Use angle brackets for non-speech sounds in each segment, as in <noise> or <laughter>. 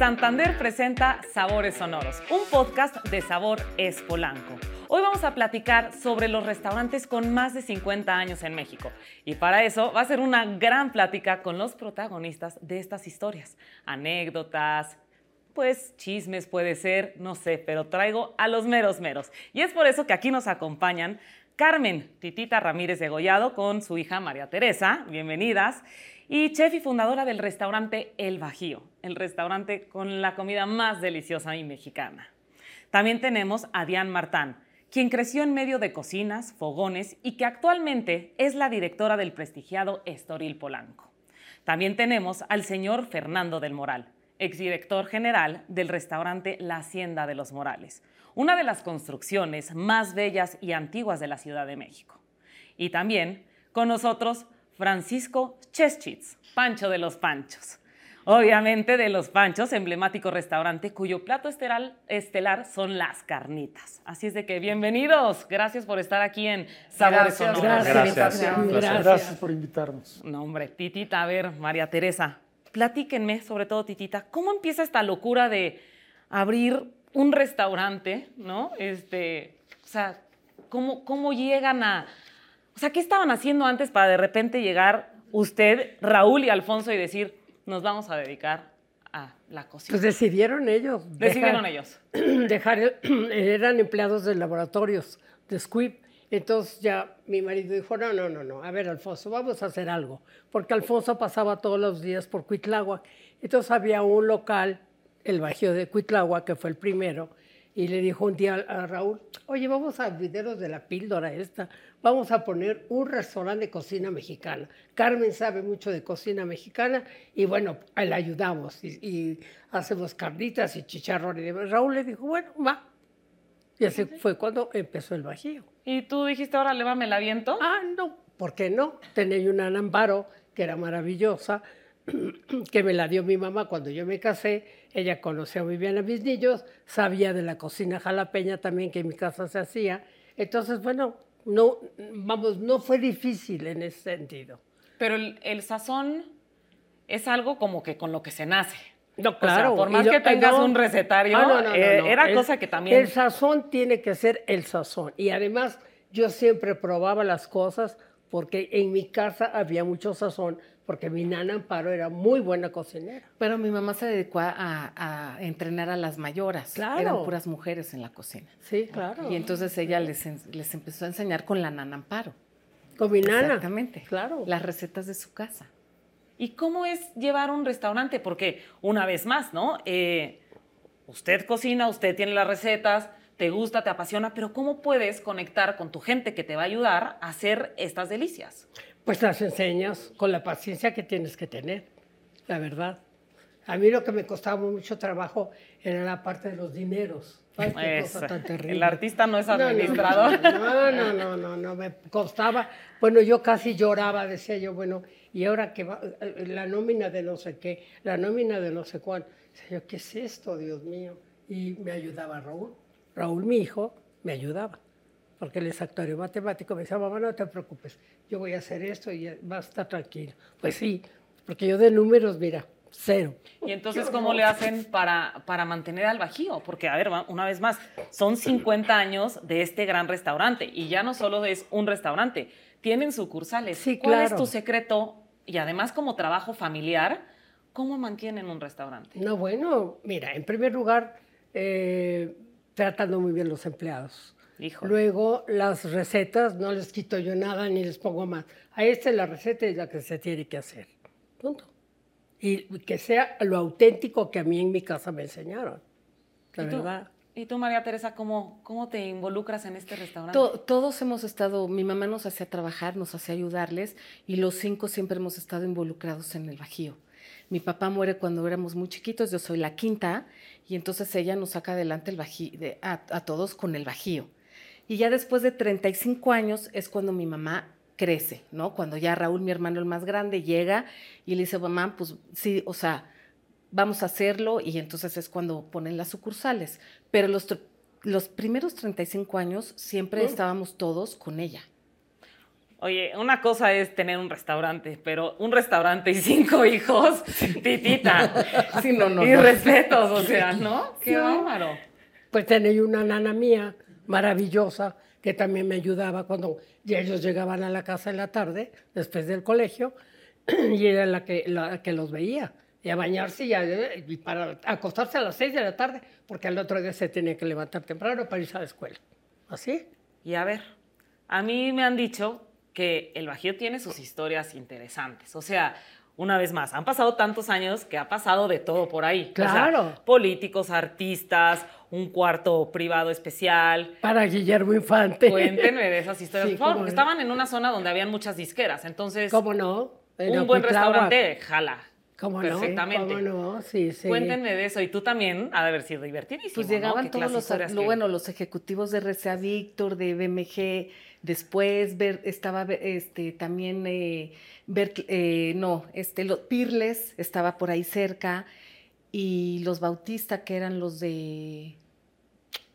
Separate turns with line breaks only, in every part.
Santander presenta Sabores Sonoros, un podcast de Sabor es Polanco. Hoy vamos a platicar sobre los restaurantes con más de 50 años en México. Y para eso va a ser una gran plática con los protagonistas de estas historias. Anécdotas, pues chismes puede ser, no sé, pero traigo a los meros meros. Y es por eso que aquí nos acompañan Carmen Titita Ramírez de Gollado con su hija María Teresa, bienvenidas, y chef y fundadora del restaurante El Bajío, el restaurante con la comida más deliciosa y mexicana. También tenemos a Diane Martán, quien creció en medio de cocinas, fogones y que actualmente es la directora del prestigiado Estoril Polanco. También tenemos al señor Fernando del Moral, exdirector general del restaurante La Hacienda de los Morales, una de las construcciones más bellas y antiguas de la Ciudad de México. Y también con nosotros Francisco Cheschitz, Pancho de los Panchos, Obviamente de los Panchos, emblemático restaurante cuyo plato estelar, estelar, son las carnitas. Así es de que bienvenidos. Gracias por estar aquí en Sabores
Sonoros. Gracias, gracias, gracias, gracias por invitarnos.
No, hombre, Titita, a ver, María Teresa, platíquenme, sobre todo Titita, ¿cómo empieza esta locura de abrir un restaurante, no? Este, o sea, ¿cómo, cómo llegan a... O sea, ¿qué estaban haciendo antes para de repente llegar usted, Raúl y Alfonso y decir, nos vamos a dedicar a la cocina.
Pues decidieron ellos.
Decidieron ellos. <clears throat>
Dejar, <clears throat> eran empleados de laboratorios de Squib. Entonces ya mi marido dijo, no, no, no, no, a ver, Alfonso, vamos a hacer algo. Porque Alfonso pasaba todos los días por Cuitláhuac. Entonces había un local, el Bajío de Cuitláhuac, que fue el primero, y le dijo un día a Raúl, oye, vamos a videos de la píldora esta, vamos a poner un restaurante de cocina mexicana. Carmen sabe mucho de cocina mexicana y bueno, le ayudamos y, hacemos carnitas y chicharrones. Y Raúl le dijo, bueno, va. Y así fue cuando empezó el Bajío.
¿Y tú dijiste, ahora lévame el aviento?
Ah, no, ¿por qué no? Tenía una Amparo que era maravillosa, que me la dio mi mamá cuando yo me casé. Ella conocía muy bien a mis niños, sabía de la cocina jalapeña también que en mi casa se hacía. Entonces, bueno, no, vamos, no fue difícil en ese sentido.
Pero el, sazón es algo como que con lo que se nace.
No, claro.
por más que tengas un recetario, ah, eh, era cosa que también...
El sazón tiene que ser el sazón. Y además, yo siempre probaba las cosas porque en mi casa había mucho sazón, porque mi nana Amparo era muy buena cocinera.
Pero mi mamá se dedicó a, entrenar a las mayoras. Claro. Eran puras mujeres en la cocina.
Sí, claro.
Y entonces ella les, les empezó a enseñar con la nana Amparo.
Con mi nana.
Exactamente. Claro. Las recetas de su casa.
¿Y cómo es llevar un restaurante? Porque, una vez más, ¿no? Eh, usted cocina, usted tiene las recetas, te gusta, te apasiona, pero ¿cómo puedes conectar con tu gente que te va a ayudar a hacer estas delicias?
Pues las enseñas con la paciencia que tienes que tener, la verdad. A mí lo que me costaba mucho trabajo era la parte de los dineros.
Ay, cosa tan terrible. El artista no es administrador. <laughs>
No no, no, no, no, me costaba. Bueno, yo casi lloraba, decía yo, bueno, y ahora que va la nómina de no sé qué, la nómina de no sé cuál. Decía yo, ¿qué es esto, Dios mío? Y me ayudaba Raúl. Raúl, mi hijo, me ayudaba, porque él es actor y matemático. Me decía, mamá, no te preocupes, yo voy a hacer esto y va a estar tranquilo. Pues sí, porque yo de números, mira, cero.
¿Y entonces cómo le hacen para, para mantener al Bajío? Porque, a ver, una vez más, son 50 años de este gran restaurante y ya no solo es un restaurante, tienen sucursales.
Sí,
¿Cuál es tu secreto? Y además como trabajo familiar, ¿cómo mantienen un restaurante?
No, bueno, mira, en primer lugar, eh, tratando muy bien los empleados. Luego, las recetas, no les quito yo nada ni les pongo más. A esta es la receta y la que se tiene que hacer. Punto. Y que sea lo auténtico que a mí en mi casa me enseñaron. La verdad.
¿Y tú, María Teresa, cómo, cómo te involucras en este restaurante?
todos hemos estado, mi mamá nos hacía trabajar, nos hacía ayudarles y los cinco siempre hemos estado involucrados en el Bajío. Mi papá muere cuando éramos muy chiquitos, yo soy la quinta, y entonces ella nos saca adelante el bají, a, todos con el bajío. Y ya después de 35 años es cuando mi mamá crece, ¿no? Cuando ya Raúl, mi hermano el más grande, llega y le dice, mamá, pues sí, o sea, vamos a hacerlo, y entonces es cuando ponen las sucursales. Pero los, los primeros 35 años siempre estábamos todos con ella.
Oye, una cosa es tener un restaurante, pero un restaurante y cinco hijos, <laughs> titita.
sí, no, no,
y respetos, o sea, ¿no? <laughs> Qué bárbaro.
Pues tenía una nana mía maravillosa que también me ayudaba cuando ellos llegaban a la casa en la tarde, después del colegio, <clears throat> y era la que, la que los veía. Y a bañarse y, y para acostarse a las seis de la tarde, porque al otro día se tenía que levantar temprano para irse a la escuela. ¿Así?
Y a ver, a mí me han dicho que el Bajío tiene sus historias interesantes. O sea, una vez más, han pasado tantos años que ha pasado de todo por ahí.
Claro.
políticos, artistas, un cuarto privado especial.
Para Guillermo Infante.
Cuéntenme de esas historias. estaban en una zona donde habían muchas disqueras, entonces.
¿Cómo no?
un buen restaurante, jala.
¿Cómo
Perfectamente.
¿Cómo no? Sí, sí.
Cuéntenme de eso. Y tú también ha de haber sido divertidísimo.
Pues llegaban todos los, bueno, los ejecutivos de RCA Víctor, de BMG, Después ver, estaba este, también eh, ver, eh, no, este, los Pirles estaba por ahí cerca y los Bautista, que eran los de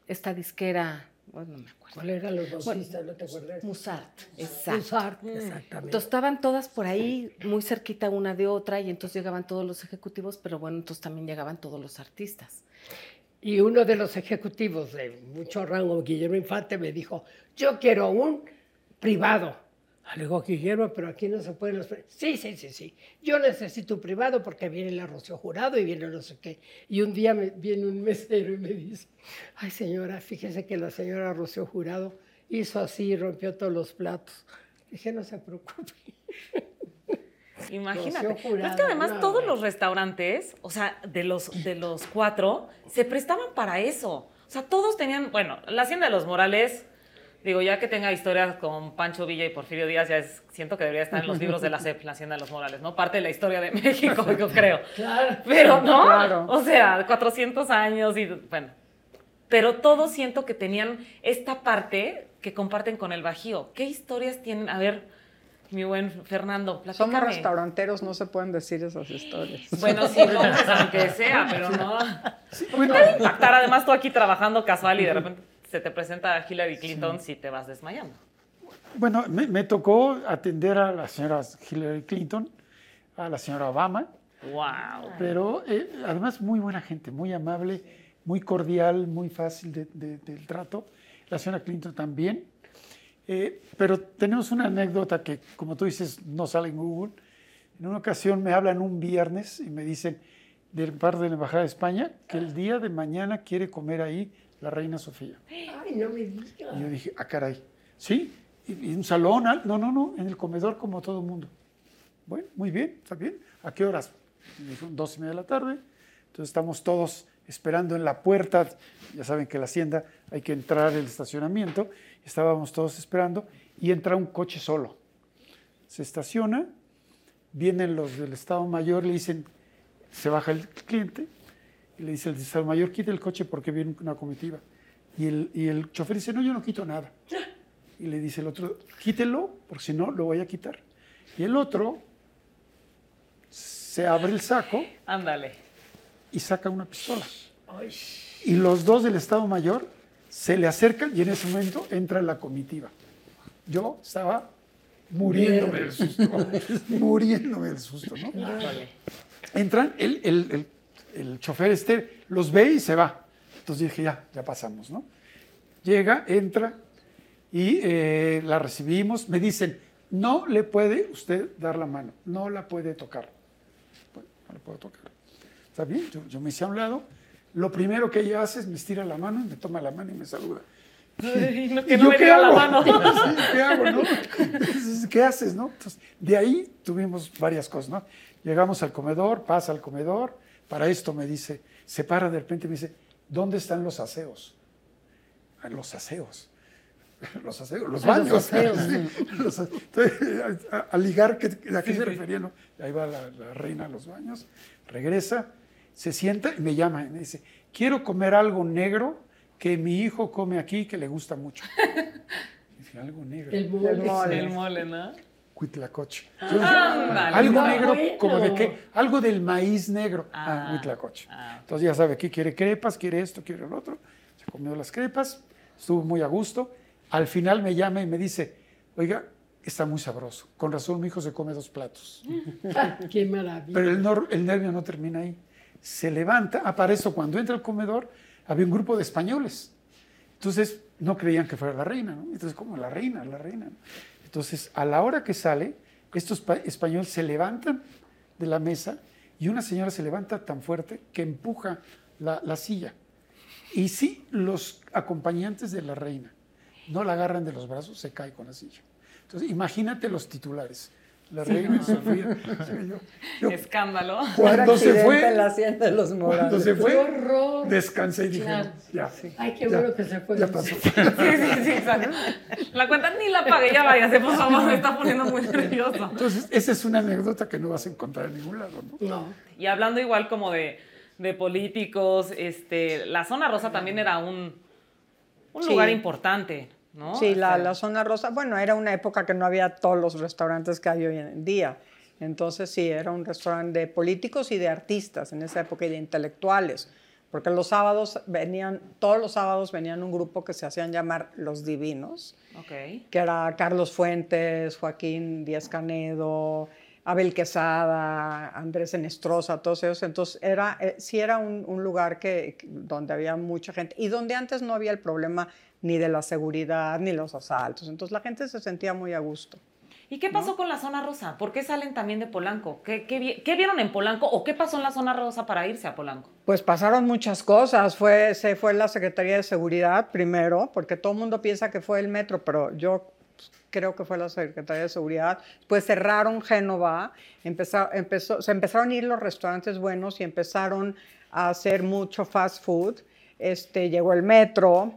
esta disquera, bueno, no me acuerdo.
¿Cuál eran los Bautista? ¿No te acuerdas?
Musart, exacto.
Musart, mm. exactamente.
Entonces estaban todas por ahí, muy cerquita una de otra, y entonces llegaban todos los ejecutivos, pero bueno, entonces también llegaban todos los artistas.
Y uno de los ejecutivos de mucho rango, Guillermo Infante, me dijo, yo quiero un privado. Le digo, Guillermo, pero aquí no se pueden los... Sí, sí, sí, sí. Yo necesito un privado porque viene el arrocio jurado y viene no sé qué. Y un día me, viene un mesero y me dice, ay señora, fíjese que la señora Rocío Jurado hizo así y rompió todos los platos. Dije, no se preocupe. <laughs>
Imagínate. Pero es que además todos los restaurantes, o sea, de los, de los cuatro, se prestaban para eso. O sea, todos tenían, bueno, la Hacienda de los Morales, digo, ya que tenga historias con Pancho Villa y Porfirio Díaz, ya es, siento que debería estar en los libros de la CEP, la Hacienda de los Morales, ¿no? Parte de la historia de <laughs> México, yo creo.
Claro.
Pero no, o sea, 400 años y, bueno. Pero todos siento que tenían esta parte que comparten con el Bajío. ¿Qué historias tienen? A ver, mi buen Fernando, platícame.
Somos restauranteros, no se pueden decir esas historias.
Bueno, sí, no, pues, aunque sea, pero no. Puede impactar, además tú aquí trabajando casual y de repente se te presenta Hillary Clinton si te vas desmayando.
Bueno, me, tocó atender a la señora Hillary Clinton, a la señora Obama.
¡Wow!
Pero eh, además muy buena gente, muy amable, muy cordial, muy fácil del trato. La señora Clinton también. Eh, pero tenemos una anécdota que, como tú dices, no sale en Google. En una ocasión me hablan un viernes y me dicen, del parte de la Embajada de España, que el día de mañana quiere comer ahí la Reina Sofía.
Ay, no me digas.
Y yo dije, ah, caray, ¿sí? ¿Y, un salón? No, no, no, en el comedor como todo el mundo. Bueno, muy bien, está bien. ¿A qué horas? Me dijo, dos y media de la tarde. Entonces estamos todos esperando en la puerta. Ya saben que la hacienda hay que entrar el estacionamiento Estábamos todos esperando y entra un coche solo. Se estaciona, vienen los del Estado Mayor, le dicen, se baja el cliente y le dice el Estado Mayor, quite el coche porque viene una comitiva. Y el, y el chofer dice, no, yo no quito nada. Y le dice el otro, quítelo, porque si no, lo voy a quitar. Y el otro se abre el saco.
Ándale.
Y saca una pistola. Y los dos del Estado Mayor se le acercan y en ese momento entra la comitiva. Yo estaba muriéndome del susto, <laughs> muriéndome del susto, ¿no? Entran, el, el, el, chofer este los ve y se va. Entonces dije, ya, ya pasamos, ¿no? Llega, entra y eh, la recibimos. Me dicen, no le puede usted dar la mano, no la puede tocar. Bueno, no le puedo tocar. Está bien, yo, yo me hice a un lado lo primero que ella hace es me estira la mano, me toma la mano y me saluda. <laughs>
¿Y yo qué hago? La mano. <laughs>
¿Qué hago, no? ¿Qué haces, no? Entonces, de ahí tuvimos varias cosas, ¿no? Llegamos al comedor, pasa al comedor, para esto me dice, se para de repente y me dice, ¿dónde están los aseos? Ah, los aseos. <laughs> Los aseos, los baños. <laughs> Los aseos. Entonces, a, ligar, ¿a qué se refería? No? Ahí va la, la reina a los baños, regresa, se sienta y me llama y me dice, quiero comer algo negro que mi hijo come aquí que le gusta mucho. <laughs> Dice, algo negro.
El mole.
El mole, ¿no?
Cuitlacoche. Ah, algo negro, como de qué? Algo del maíz negro. Ah, ah huitlacoche. Ah. Entonces ya sabe, aquí quiere crepas, quiere esto, quiere lo otro. Se comió las crepas, estuvo muy a gusto. Al final me llama y me dice, oiga, está muy sabroso. Con razón mi hijo se come dos platos. <laughs>
Qué maravilla.
Pero el, nor- el nervio no termina ahí. Se levanta, ah, para eso cuando entra al comedor había un grupo de españoles. Entonces no creían que fuera la reina, ¿no? Entonces, como la reina, la reina. ¿no? Entonces, a la hora que sale, estos pa- españoles se levantan de la mesa y una señora se levanta tan fuerte que empuja la, la silla. Y sí, los acompañantes de la reina no la agarran de los brazos, se cae con la silla. Entonces, imagínate los titulares. La reina Sofía. yo- yo- <laughs>
Escándalo.
cuando se fue,
en la hacienda de los
cuando se
¡Qué
fue,
horror!
descansé y dije,
Claro.
ya.
Ay, qué
ya,
bueno que se fue.
Ya pasó.
Sí, <laughs> sí, sí, exacto. La cuenta ni la pagué, ya váyase, por favor, me está poniendo muy <laughs> nervioso.
Entonces, esa es una anécdota que no vas a encontrar en ningún lado, ¿no?
No.
Y hablando igual como de, de políticos, este, la zona rosa también era un, un
Sí.
lugar importante, ¿no?
Sí, la,
Este,
la zona rosa, bueno, era una época que no había todos los restaurantes que hay hoy en día. Entonces sí, era un restaurante de políticos y de artistas en esa época y de intelectuales. Porque los sábados venían, todos los sábados venían un grupo que se hacían llamar Los Divinos,
Ok.
que era Carlos Fuentes, Joaquín Díaz Canedo, Abel Quesada, Andrés Enestrosa, todos ellos. Entonces, era, eh, sí era un, un lugar que- donde había mucha gente y donde antes no había el problema ni de la seguridad ni los asaltos. Entonces, la gente se sentía muy a gusto.
¿Y qué pasó con la zona rosa? ¿Por qué salen también de Polanco? ¿Qué, qué vi- qué vieron en Polanco o qué pasó en la zona rosa para irse a Polanco?
Pues pasaron muchas cosas. Fue, se fue la Secretaría de Seguridad primero, porque todo el mundo piensa que fue el metro, pero yo pues, creo que fue la Secretaría de Seguridad. Pues cerraron Génova, empezó, empezó, se empezaron a ir los restaurantes buenos y empezaron a hacer mucho fast food. Este, llegó el metro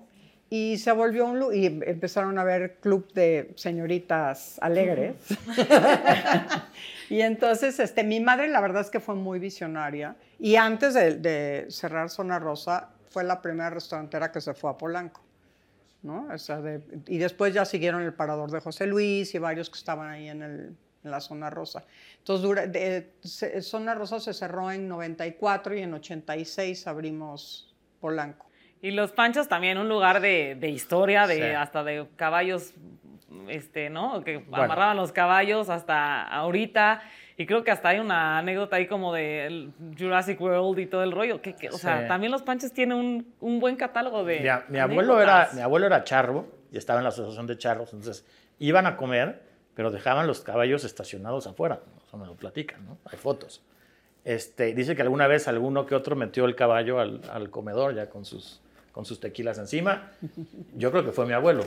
y se volvió un y empezaron a ver club de señoritas alegres. <laughs> Y entonces, este, mi madre la verdad es que fue muy visionaria. Y antes de, de cerrar Zona Rosa, fue la primera restaurantera que se fue a Polanco. ¿no? O sea, de- y después ya siguieron el Parador de José Luis y varios que estaban ahí en, el- en la Zona Rosa. Entonces, dura- de- se- Zona Rosa se cerró en 94 y en 86 abrimos Polanco.
Y los Panchos también, un lugar de, de historia, de
Sí.
hasta de caballos, este, ¿no? Que
Bueno.
amarraban los caballos hasta ahorita. Y creo que hasta hay una anécdota ahí como de Jurassic World y todo el rollo. Que, que- o sea,
Sí.
también los Panchos tienen un, un buen catálogo de.
Mi, a- mi abuelo era, mi abuelo era charro y estaba en la asociación de charros, entonces iban a comer, pero dejaban los caballos estacionados afuera. Eso me lo platican, ¿no? Hay fotos. Este, dice que alguna vez alguno que otro metió el caballo al, al comedor ya con sus, con sus tequilas encima. Yo creo que fue mi abuelo.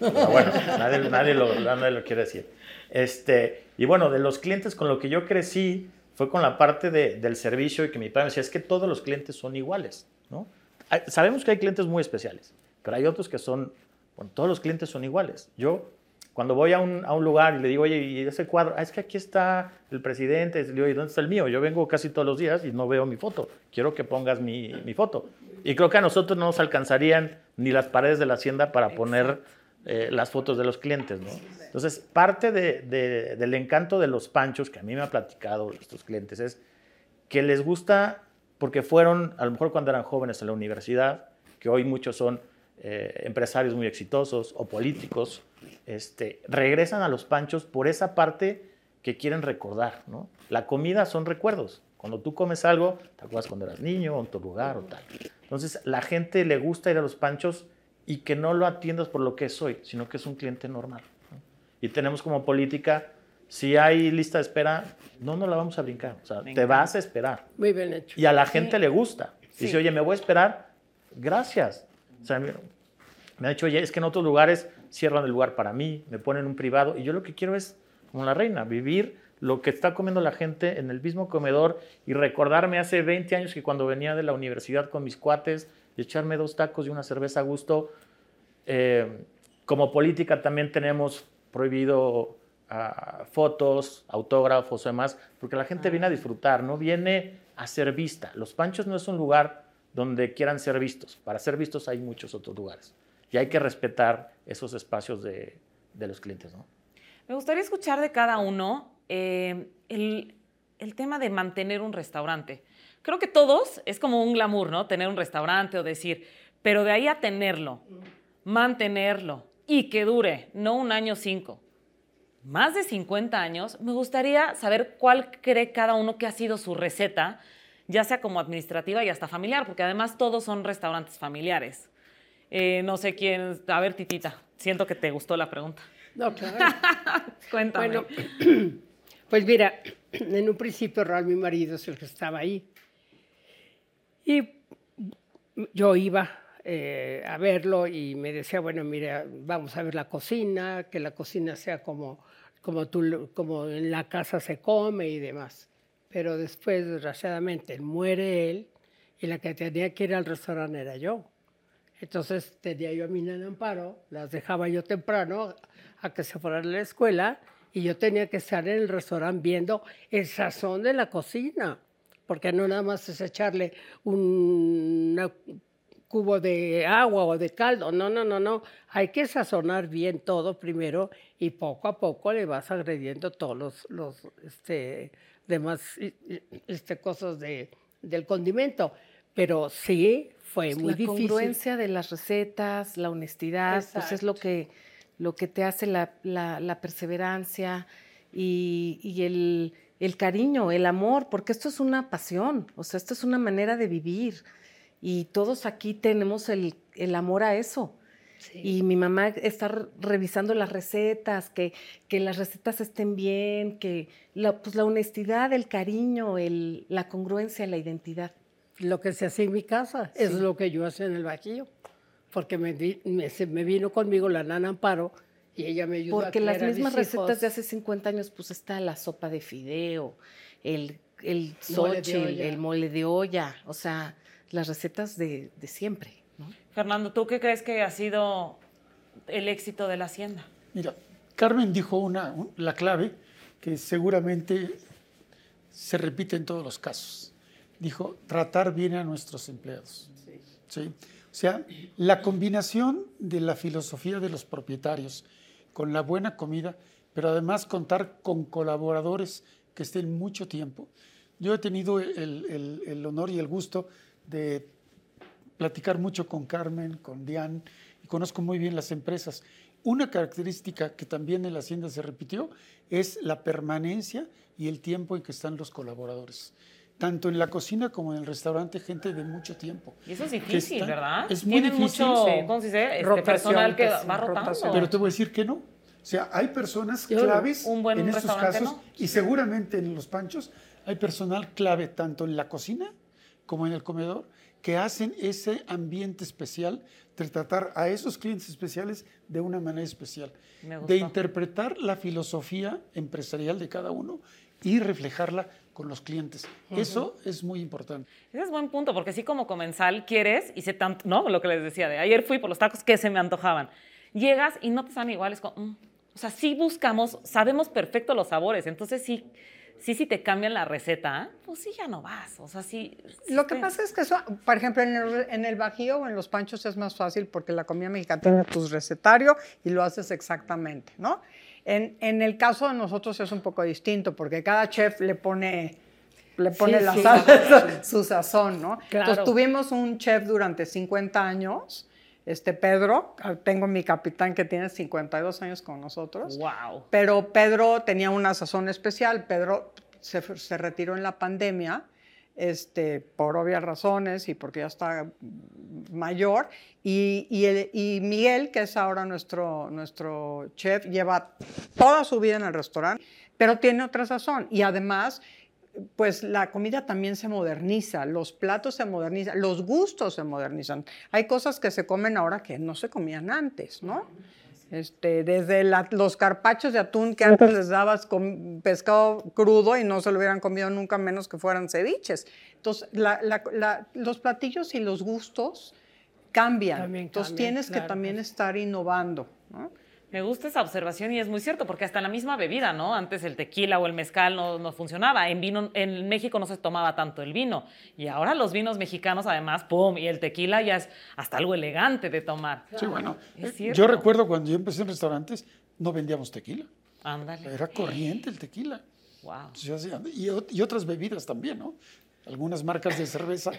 Pero bueno, nadie, lo, nadie lo quiere decir. Este, y bueno, de los clientes con lo que yo crecí fue con la parte de- del servicio y que mi padre me decía, es que todos los clientes son iguales. ¿no? Sabemos que hay clientes muy especiales, pero hay otros que son, bueno, todos los clientes son iguales. Yo, cuando voy a un, a un lugar y le digo, oye, ¿y ese cuadro? Ah, es que aquí está el presidente. Le digo, ¿y dónde está el mío? Yo vengo casi todos los días y no veo mi foto. Quiero que pongas mi, mi foto. Y creo que a nosotros no nos alcanzarían ni las paredes de la hacienda para poner eh, las fotos de los clientes, ¿no? Entonces, parte de- de- del encanto de los panchos que a mí me ha platicado estos clientes es que les gusta porque fueron, a lo mejor cuando eran jóvenes en la universidad, que hoy muchos son eh, empresarios muy exitosos o políticos, este, regresan a los panchos por esa parte que quieren recordar. ¿no? La comida son recuerdos. Cuando tú comes algo, te acuerdas cuando eras niño o en tu lugar o tal. Entonces, la gente le gusta ir a los panchos y que no lo atiendas por lo que es hoy, sino que es un cliente normal. ¿no? Y tenemos como política, si hay lista de espera, no nos la vamos a brincar. O sea, te vas a esperar.
Muy bien hecho.
Y a la gente le gusta.
Sí.
Dice, oye, me voy a esperar. Gracias. O sea, me, me ha dicho, oye, es que en otros lugares cierran el lugar para mí, me ponen un privado. Y yo lo que quiero es, como la reina, vivir lo que está comiendo la gente en el mismo comedor y recordarme hace 20 años que cuando venía de la universidad con mis cuates y echarme dos tacos y una cerveza a gusto. Eh, como política también tenemos prohibido ah, fotos, autógrafos o demás, porque la gente viene a disfrutar, no viene a ser vista. Los Panchos no es un lugar donde quieran ser vistos. Para ser vistos hay muchos otros lugares. Y hay que respetar esos espacios de, los clientes, ¿no?
Me gustaría escuchar de cada uno eh, el, el tema de mantener un restaurante. Creo que todos es como un glamour, ¿no? Tener un restaurante o decir, pero de ahí a tenerlo, mantenerlo y que dure, no un año cinco, más de 50 años, me gustaría saber cuál cree cada uno que ha sido su receta, ya sea como administrativa y hasta familiar, porque además todos son restaurantes familiares. Eh, no sé quién, a ver, Titita, siento que te gustó la pregunta.
No, claro. <laughs>
Cuéntame.
Bueno, <clears throat> pues mira, <clears throat> en un principio Raúl, mi marido, es el que estaba ahí. Y yo iba eh, a verlo y me decía, bueno, mira, vamos a ver la cocina, que la cocina sea como, como, tú, como en la casa se come y demás. Pero después, desgraciadamente, muere él y la que tenía que ir al restaurante era yo. Entonces tenía yo a mi nena Amparo, las dejaba yo temprano a que se fueran a la escuela y yo tenía que estar en el restaurante viendo el sazón de la cocina, porque no nada más es echarle un cubo de agua o de caldo, no, no, no, no, hay que sazonar bien todo primero y poco a poco le vas agrediendo todos los, los este, demás este, cosas de, del condimento. Pero sí, fue muy
la
difícil.
congruencia de las recetas, la honestidad, pues es lo que, lo que te hace la, la, la perseverancia y, y el, el, cariño, el amor, porque esto es una pasión, o sea, esto es una manera de vivir y todos aquí tenemos el, el amor a eso. Sí. Y mi mamá está revisando las recetas, que, que las recetas estén bien, que la, pues la honestidad, el cariño, el, la congruencia, la identidad
lo que se hace en mi casa sí. es lo que yo hacía en el Bajío, porque me, me, me, vino conmigo la nana Amparo y ella me ayudó
porque
a
las mismas recetas
hijos.
de hace 50 años, pues está la sopa de fideo, el, el xochitl, el mole de olla, o sea, las recetas de, de siempre. ¿no?
Fernando, ¿tú qué crees que ha sido el éxito de la hacienda?
Mira, Carmen dijo una, la clave que seguramente se repite en todos los casos dijo, tratar bien a nuestros empleados. Sí. ¿Sí? O sea, la combinación de la filosofía de los propietarios con la buena comida, pero además contar con colaboradores que estén mucho tiempo. Yo he tenido el, el, el honor y el gusto de platicar mucho con Carmen, con Diane, y conozco muy bien las empresas. Una característica que también en la hacienda se repitió es la permanencia y el tiempo en que están los colaboradores tanto en la cocina como en el restaurante, gente de mucho tiempo.
Y eso es difícil, está, ¿verdad?
Es muy
Tienen
difícil.
mucho, sí. ¿cómo se dice? Este
Rotación,
personal que va rotando.
rotación.
Pero te voy a decir que no. O sea, hay personas
Yo,
claves
un buen
en estos
restaurante,
casos
¿no?
y seguramente en los panchos hay personal clave tanto en la cocina como en el comedor que hacen ese ambiente especial de tratar a esos clientes especiales de una manera especial, de interpretar la filosofía empresarial de cada uno y reflejarla con los clientes. Uh -huh. Eso es muy importante.
Ese es buen punto, porque sí como comensal quieres, y sé tanto, ¿no? Lo que les decía de ayer fui por los tacos que se me antojaban. Llegas y no te saben iguales. Como, mm. O sea, sí buscamos, sabemos perfecto los sabores, entonces sí, sí, sí te cambian la receta, pues sí ya no vas. O sea, sí. sí
Lo que
te...
pasa es que eso, por ejemplo, en el, en el Bajío o en los panchos es más fácil porque la comida mexicana tiene tu recetario y lo haces exactamente, ¿no? En, en, el caso de nosotros es un poco distinto porque cada chef le pone, le pone
Sí,
la
sí,
sal,
claro. <laughs>
su sazón, ¿no?
Claro.
Entonces tuvimos un chef durante 50 años, este Pedro, tengo mi capitán que tiene 52 años con nosotros.
Wow.
Pero Pedro tenía una sazón especial. Pedro se, se retiró en la pandemia este, por obvias razones y porque ya está mayor. Y, y, el, y, Miguel, que es ahora nuestro, nuestro chef, lleva toda su vida en el restaurante, pero tiene otra sazón. Y además, pues la comida también se moderniza, los platos se modernizan, los gustos se modernizan. Hay cosas que se comen ahora que no se comían antes, ¿no? Este, desde la, los carpachos de atún que antes les dabas con pescado crudo y no se lo hubieran comido nunca menos que fueran ceviches. Entonces, la, la, los platillos y los gustos cambian.
También
Entonces,
cambian,
tienes
claro,
que también
pues.
estar innovando. ¿no?
Me gusta esa observación y es muy cierto, porque hasta la misma bebida, ¿no? Antes el tequila o el mezcal no, no, funcionaba. En, vino, en México no se tomaba tanto el vino. Y ahora los vinos mexicanos, además, ¡pum! Y el tequila ya es hasta algo elegante de tomar.
Sí, bueno.
Es cierto.
Yo recuerdo cuando yo empecé en restaurantes, no vendíamos tequila.
Ándale.
Era corriente el tequila.
Wow.
Y, y otras bebidas también, ¿no? Algunas marcas de cerveza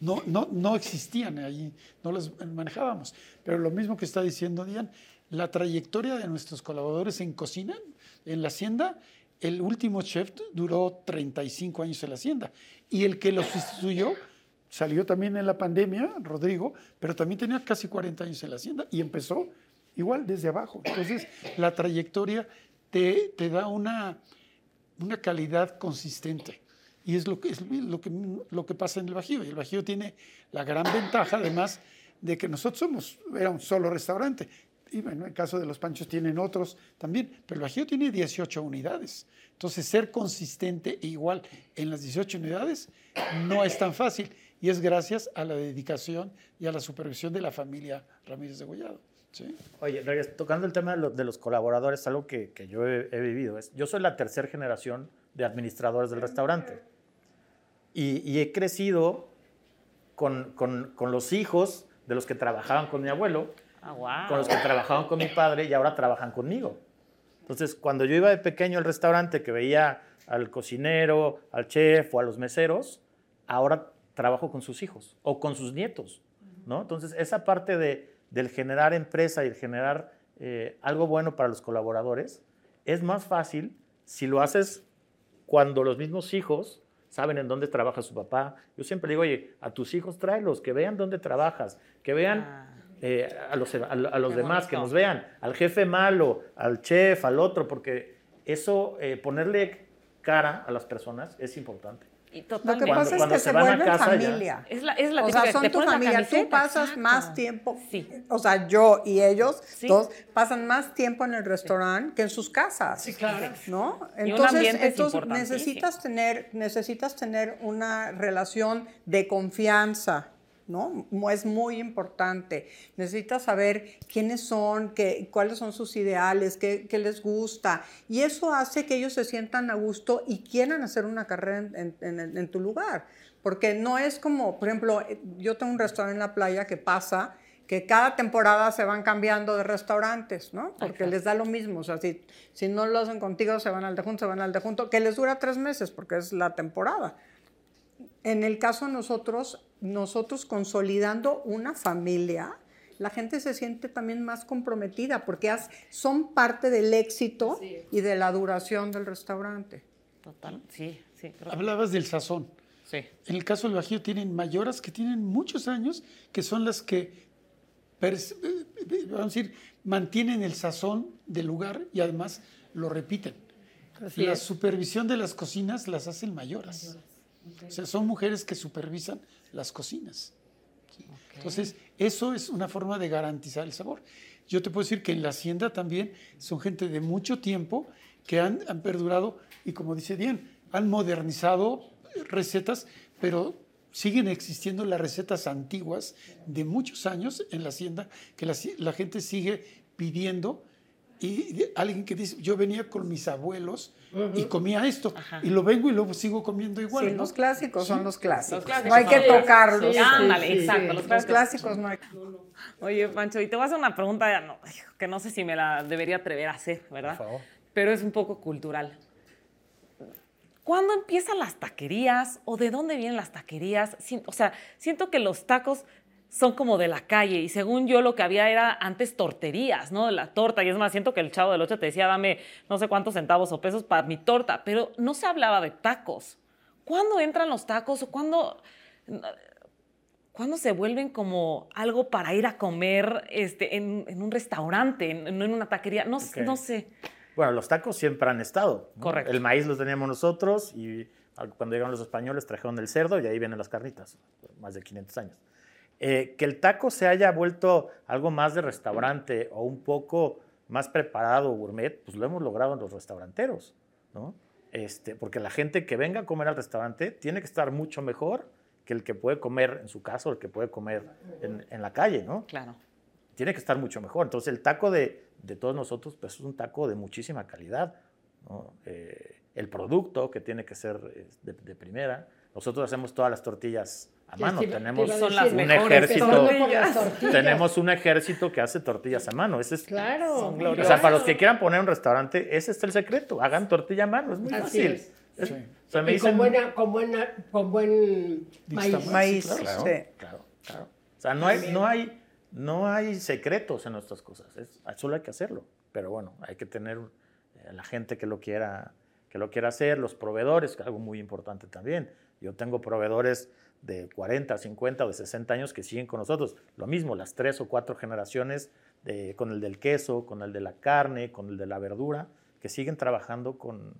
no, no, no existían ahí, no las manejábamos. Pero lo mismo que está diciendo Diane, la trayectoria de nuestros colaboradores en cocina, en la hacienda, el último chef duró 35 años en la hacienda. Y el que lo sustituyó salió también en la pandemia, Rodrigo, pero también tenía casi 40 años en la hacienda y empezó igual desde abajo. Entonces, la trayectoria te, da una, una calidad consistente. Y es lo que, es lo, que, lo que pasa en el Bajío. Y el Bajío tiene la gran ventaja, además, de que nosotros somos, un solo restaurante. Y bueno, en el caso de los panchos tienen otros también, pero el Bajío tiene 18 unidades. Entonces, ser consistente e igual en las 18 unidades no es tan fácil. Y es gracias a la dedicación y a la supervisión de la familia Ramírez de Gollado. ¿sí?
Oye, tocando el tema de, lo, de los colaboradores, algo que, que yo he, he, vivido. Es, yo soy la tercera generación de administradores del restaurante. Y, y he crecido con, con, con, los hijos de los que trabajaban con mi abuelo,
Ah, wow.
con los que trabajaban con mi padre y ahora trabajan conmigo. Entonces, cuando yo iba de pequeño al restaurante que veía al cocinero, al chef o a los meseros, ahora trabajo con sus hijos o con sus nietos, ¿no? Entonces, esa parte de, del generar empresa y el generar eh, algo bueno para los colaboradores es más fácil si lo haces cuando los mismos hijos saben en dónde trabaja su papá. Yo siempre digo, oye, a tus hijos tráelos, que vean dónde trabajas, que vean
Ah.
Eh, a los, a, a los demás,
bonito.
que nos vean, al jefe malo, al chef, al otro, porque eso, eh, ponerle cara a las personas es importante.
Y
Lo que.
Cuando-
pasa es
cuando
que
se
se
van a
vuelven
casa ya.
familia.
Es la, es la
O sea, son tu familia. Tú pasas
exacto.
más tiempo.
Sí.
O sea, yo y ellos
Sí.
dos pasan más tiempo en el restaurante que en sus casas.
Sí, claro.
¿No? Entonces, entonces necesitas tener, necesitas tener una relación de confianza. ¿No? Es muy importante. Necesitas saber quiénes son, qué, cuáles son sus ideales, qué, qué les gusta. Y eso hace que ellos se sientan a gusto y quieran hacer una carrera en, en- en- en tu lugar. Porque no es como, por ejemplo, eh, yo tengo un restaurante en la playa que pasa que cada temporada se van cambiando de restaurantes, ¿no? Porque
Ajá.
les da lo mismo. O sea, si, si no lo hacen contigo, se van al de junto, se van al de junto, que les dura tres meses porque es la temporada. En el caso de nosotros, nosotros consolidando una familia, la gente se siente también más comprometida porque has- son parte del éxito y de la duración del restaurante.
Total, sí, sí. creo
Hablabas del sazón.
sí.
En el caso del Bajío tienen mayoras que tienen muchos años, que son las que, eh, eh, vamos a decir, mantienen el sazón del lugar y además lo repiten.
Así
la
es.
supervisión de las cocinas las hacen mayoras. O sea, son mujeres que supervisan las cocinas. ¿sí? Entonces, eso es una forma de garantizar el sabor. Yo te puedo decir que en la hacienda también son gente de mucho tiempo que han, han perdurado y como dice Diane, han modernizado recetas, pero siguen existiendo las recetas antiguas de muchos años en la hacienda que la, la gente sigue pidiendo y alguien que dice, yo venía con mis abuelos y comía esto
Ajá.
y lo vengo y lo sigo comiendo igual.
Sí,
¿no?
los clásicos son los clásicos.
Los clásicos
no hay que tocarlos.
Sí,
Ándale, exacto.
sí.
Los
Los
clásicos.
clásicos no hay.
Oye, Pancho, y te voy a hacer una pregunta no, que no sé si me la debería atrever a hacer, ¿verdad?
Por favor.
Pero es un poco cultural. ¿Cuándo empiezan las taquerías o de dónde vienen las taquerías? O sea, siento que los tacos son como de la calle y según yo lo que había era antes torterías, ¿no? La torta y es más, siento que el chavo del 8 te decía dame no sé cuántos centavos o pesos para mi torta, pero no se hablaba de tacos. ¿Cuándo entran los tacos o cuándo, cuándo se vuelven como algo para ir a comer este, en, en un restaurante, no en una taquería? No, no sé.
Bueno, los tacos siempre han estado. ¿no?
Correcto.
El maíz los teníamos nosotros y cuando llegaron los españoles trajeron el cerdo y ahí vienen las carnitas, más de 500 años. Eh, que el taco se haya vuelto algo más de restaurante o un poco más preparado, gourmet, pues lo hemos logrado en los restauranteros, ¿no? Este, porque la gente que venga a comer al restaurante tiene que estar mucho mejor que el que puede comer en su casa o el que puede comer en, en la calle, ¿no?
Claro.
tiene que estar mucho mejor. Entonces, el taco de, de todos nosotros pues, es un taco de muchísima calidad. ¿no? Eh, el producto que tiene que ser eh, de, de primera. Nosotros hacemos todas las tortillas a mano. Tenemos
Son las
un ejército. Tenemos un ejército que hace tortillas a mano. Ese es,
Claro.
Son
o sea, para los que quieran poner un restaurante, ese es el secreto. Hagan tortilla a mano, es muy
Así
fácil.
es.
Es-
Sí.
o sea, me
Y
dicen,
con, buena, con, buena, con buen maíz.
Maíz,
Sí,
Claro,
sí.
claro, claro. O sea, no hay, no, hay, no hay secretos en nuestras cosas. Es, solo hay que hacerlo. Pero bueno, hay que tener eh, la gente que lo quiera que lo quiera hacer, los proveedores, algo muy importante también. Yo tengo proveedores de 40, 50 o de 60 años que siguen con nosotros. Lo mismo, las tres o cuatro generaciones de, con el del queso, con el de la carne, con el de la verdura, que siguen trabajando con,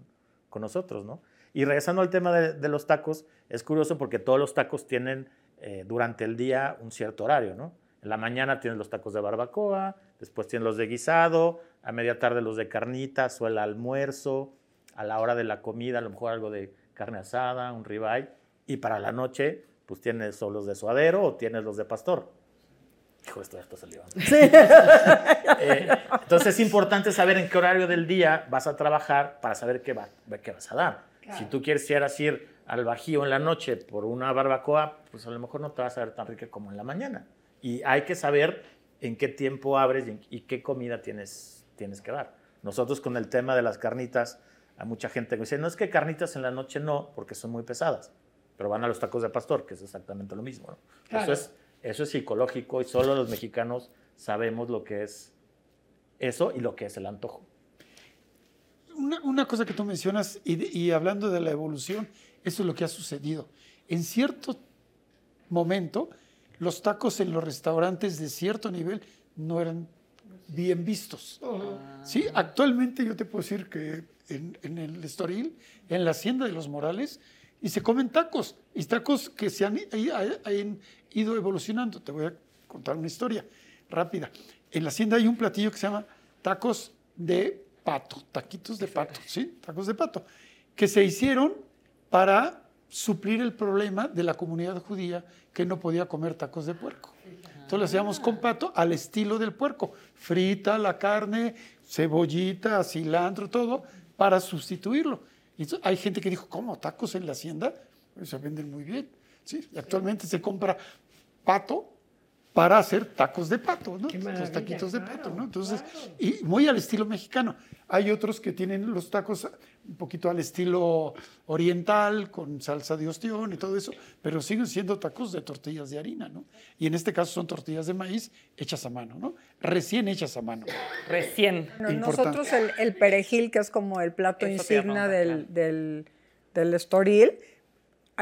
con nosotros, ¿no? Y regresando al tema de, de, los tacos, es curioso porque todos los tacos tienen eh, durante el día un cierto horario, ¿no? En la mañana tienes los tacos de barbacoa, después tienes los de guisado, a media tarde los de carnitas o el almuerzo, a la hora de la comida a lo mejor algo de carne asada, un ribeye, y para la noche pues tienes o los de suadero o tienes los de pastor. Hijo, esto ya está salivando. <laughs> eh, entonces es importante saber en qué horario del día vas a trabajar para saber qué, va, qué vas a dar. Claro. Si tú quieres ir al bajío en la noche por una barbacoa, pues a lo mejor no te vas a ver tan rica como en la mañana. Y hay que saber en qué tiempo abres y, y qué comida tienes, tienes que dar. Nosotros con el tema de las carnitas, a mucha gente que dice, no es que carnitas en la noche no, porque son muy pesadas, pero van a los tacos de pastor, que es exactamente lo mismo. ¿no? Claro. Eso, es, eso es psicológico y solo los mexicanos sabemos lo que es eso y lo que es el antojo.
Una, una cosa que tú mencionas, y, y, hablando de la evolución, eso es lo que ha sucedido. En cierto momento, los tacos en los restaurantes de cierto nivel no eran bien vistos. Uh -huh. Sí, actualmente yo te puedo decir que en, en, el Estoril, en la hacienda de los Morales, y se comen tacos, y tacos que se han, han ido evolucionando. Te voy a contar una historia rápida. En la hacienda hay un platillo que se llama tacos de pato, taquitos de pato, ¿sí? Tacos de pato, que se hicieron para suplir el problema de la comunidad judía que no podía comer tacos de puerco. Entonces lo hacíamos con pato al estilo del puerco. Frita la carne, cebollita, cilantro, todo, para sustituirlo. Y hay gente que dijo, ¿cómo? ¿Tacos en la hacienda? Pues se venden muy bien. ¿sí? Y actualmente se compra pato para hacer tacos de pato, ¿no? Los taquitos de pato, ¿no? Entonces, claro. y muy al estilo mexicano. Hay otros que tienen los tacos un poquito al estilo oriental, con salsa de ostión y todo eso, pero siguen siendo tacos de tortillas de harina, ¿no? Y en este caso son tortillas de maíz hechas a mano, ¿no? Recién hechas a mano.
Recién.
Bueno, nosotros el, el, perejil, que es como el plato eso insignia del, del, del estoril,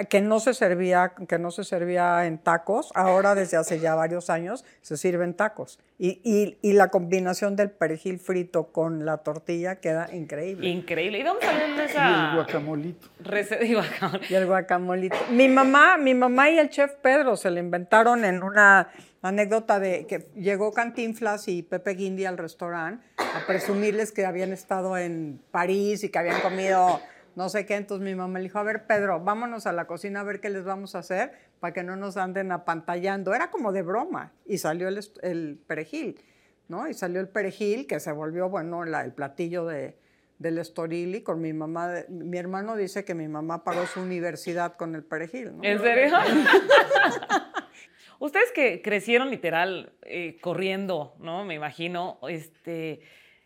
que no se servía que no se servía en tacos ahora desde hace ya varios años se sirven tacos. Y, y, y, la combinación del perejil frito con la tortilla queda increíble.
Increíble. Y vamos a ver esa
y el guacamolito.
receta y guacamolito
y el guacamolito. Mi mamá mi mamá y el chef Pedro se le inventaron en una anécdota de que llegó Cantinflas y Pepe Guindy al restaurante a presumirles que habían estado en París y que habían comido no sé qué, entonces mi mamá le dijo, a ver, Pedro, vámonos a la cocina a ver qué les vamos a hacer para que no nos anden apantallando. Era como de broma y salió el, perejil, ¿no? Y salió el perejil que se volvió, bueno, el platillo de, del Estoril y con mi mamá, mi hermano dice que mi mamá pagó su universidad con el perejil, ¿no?
¿En serio? <laughs> Ustedes que crecieron literal eh, corriendo, ¿no? Me imagino, este,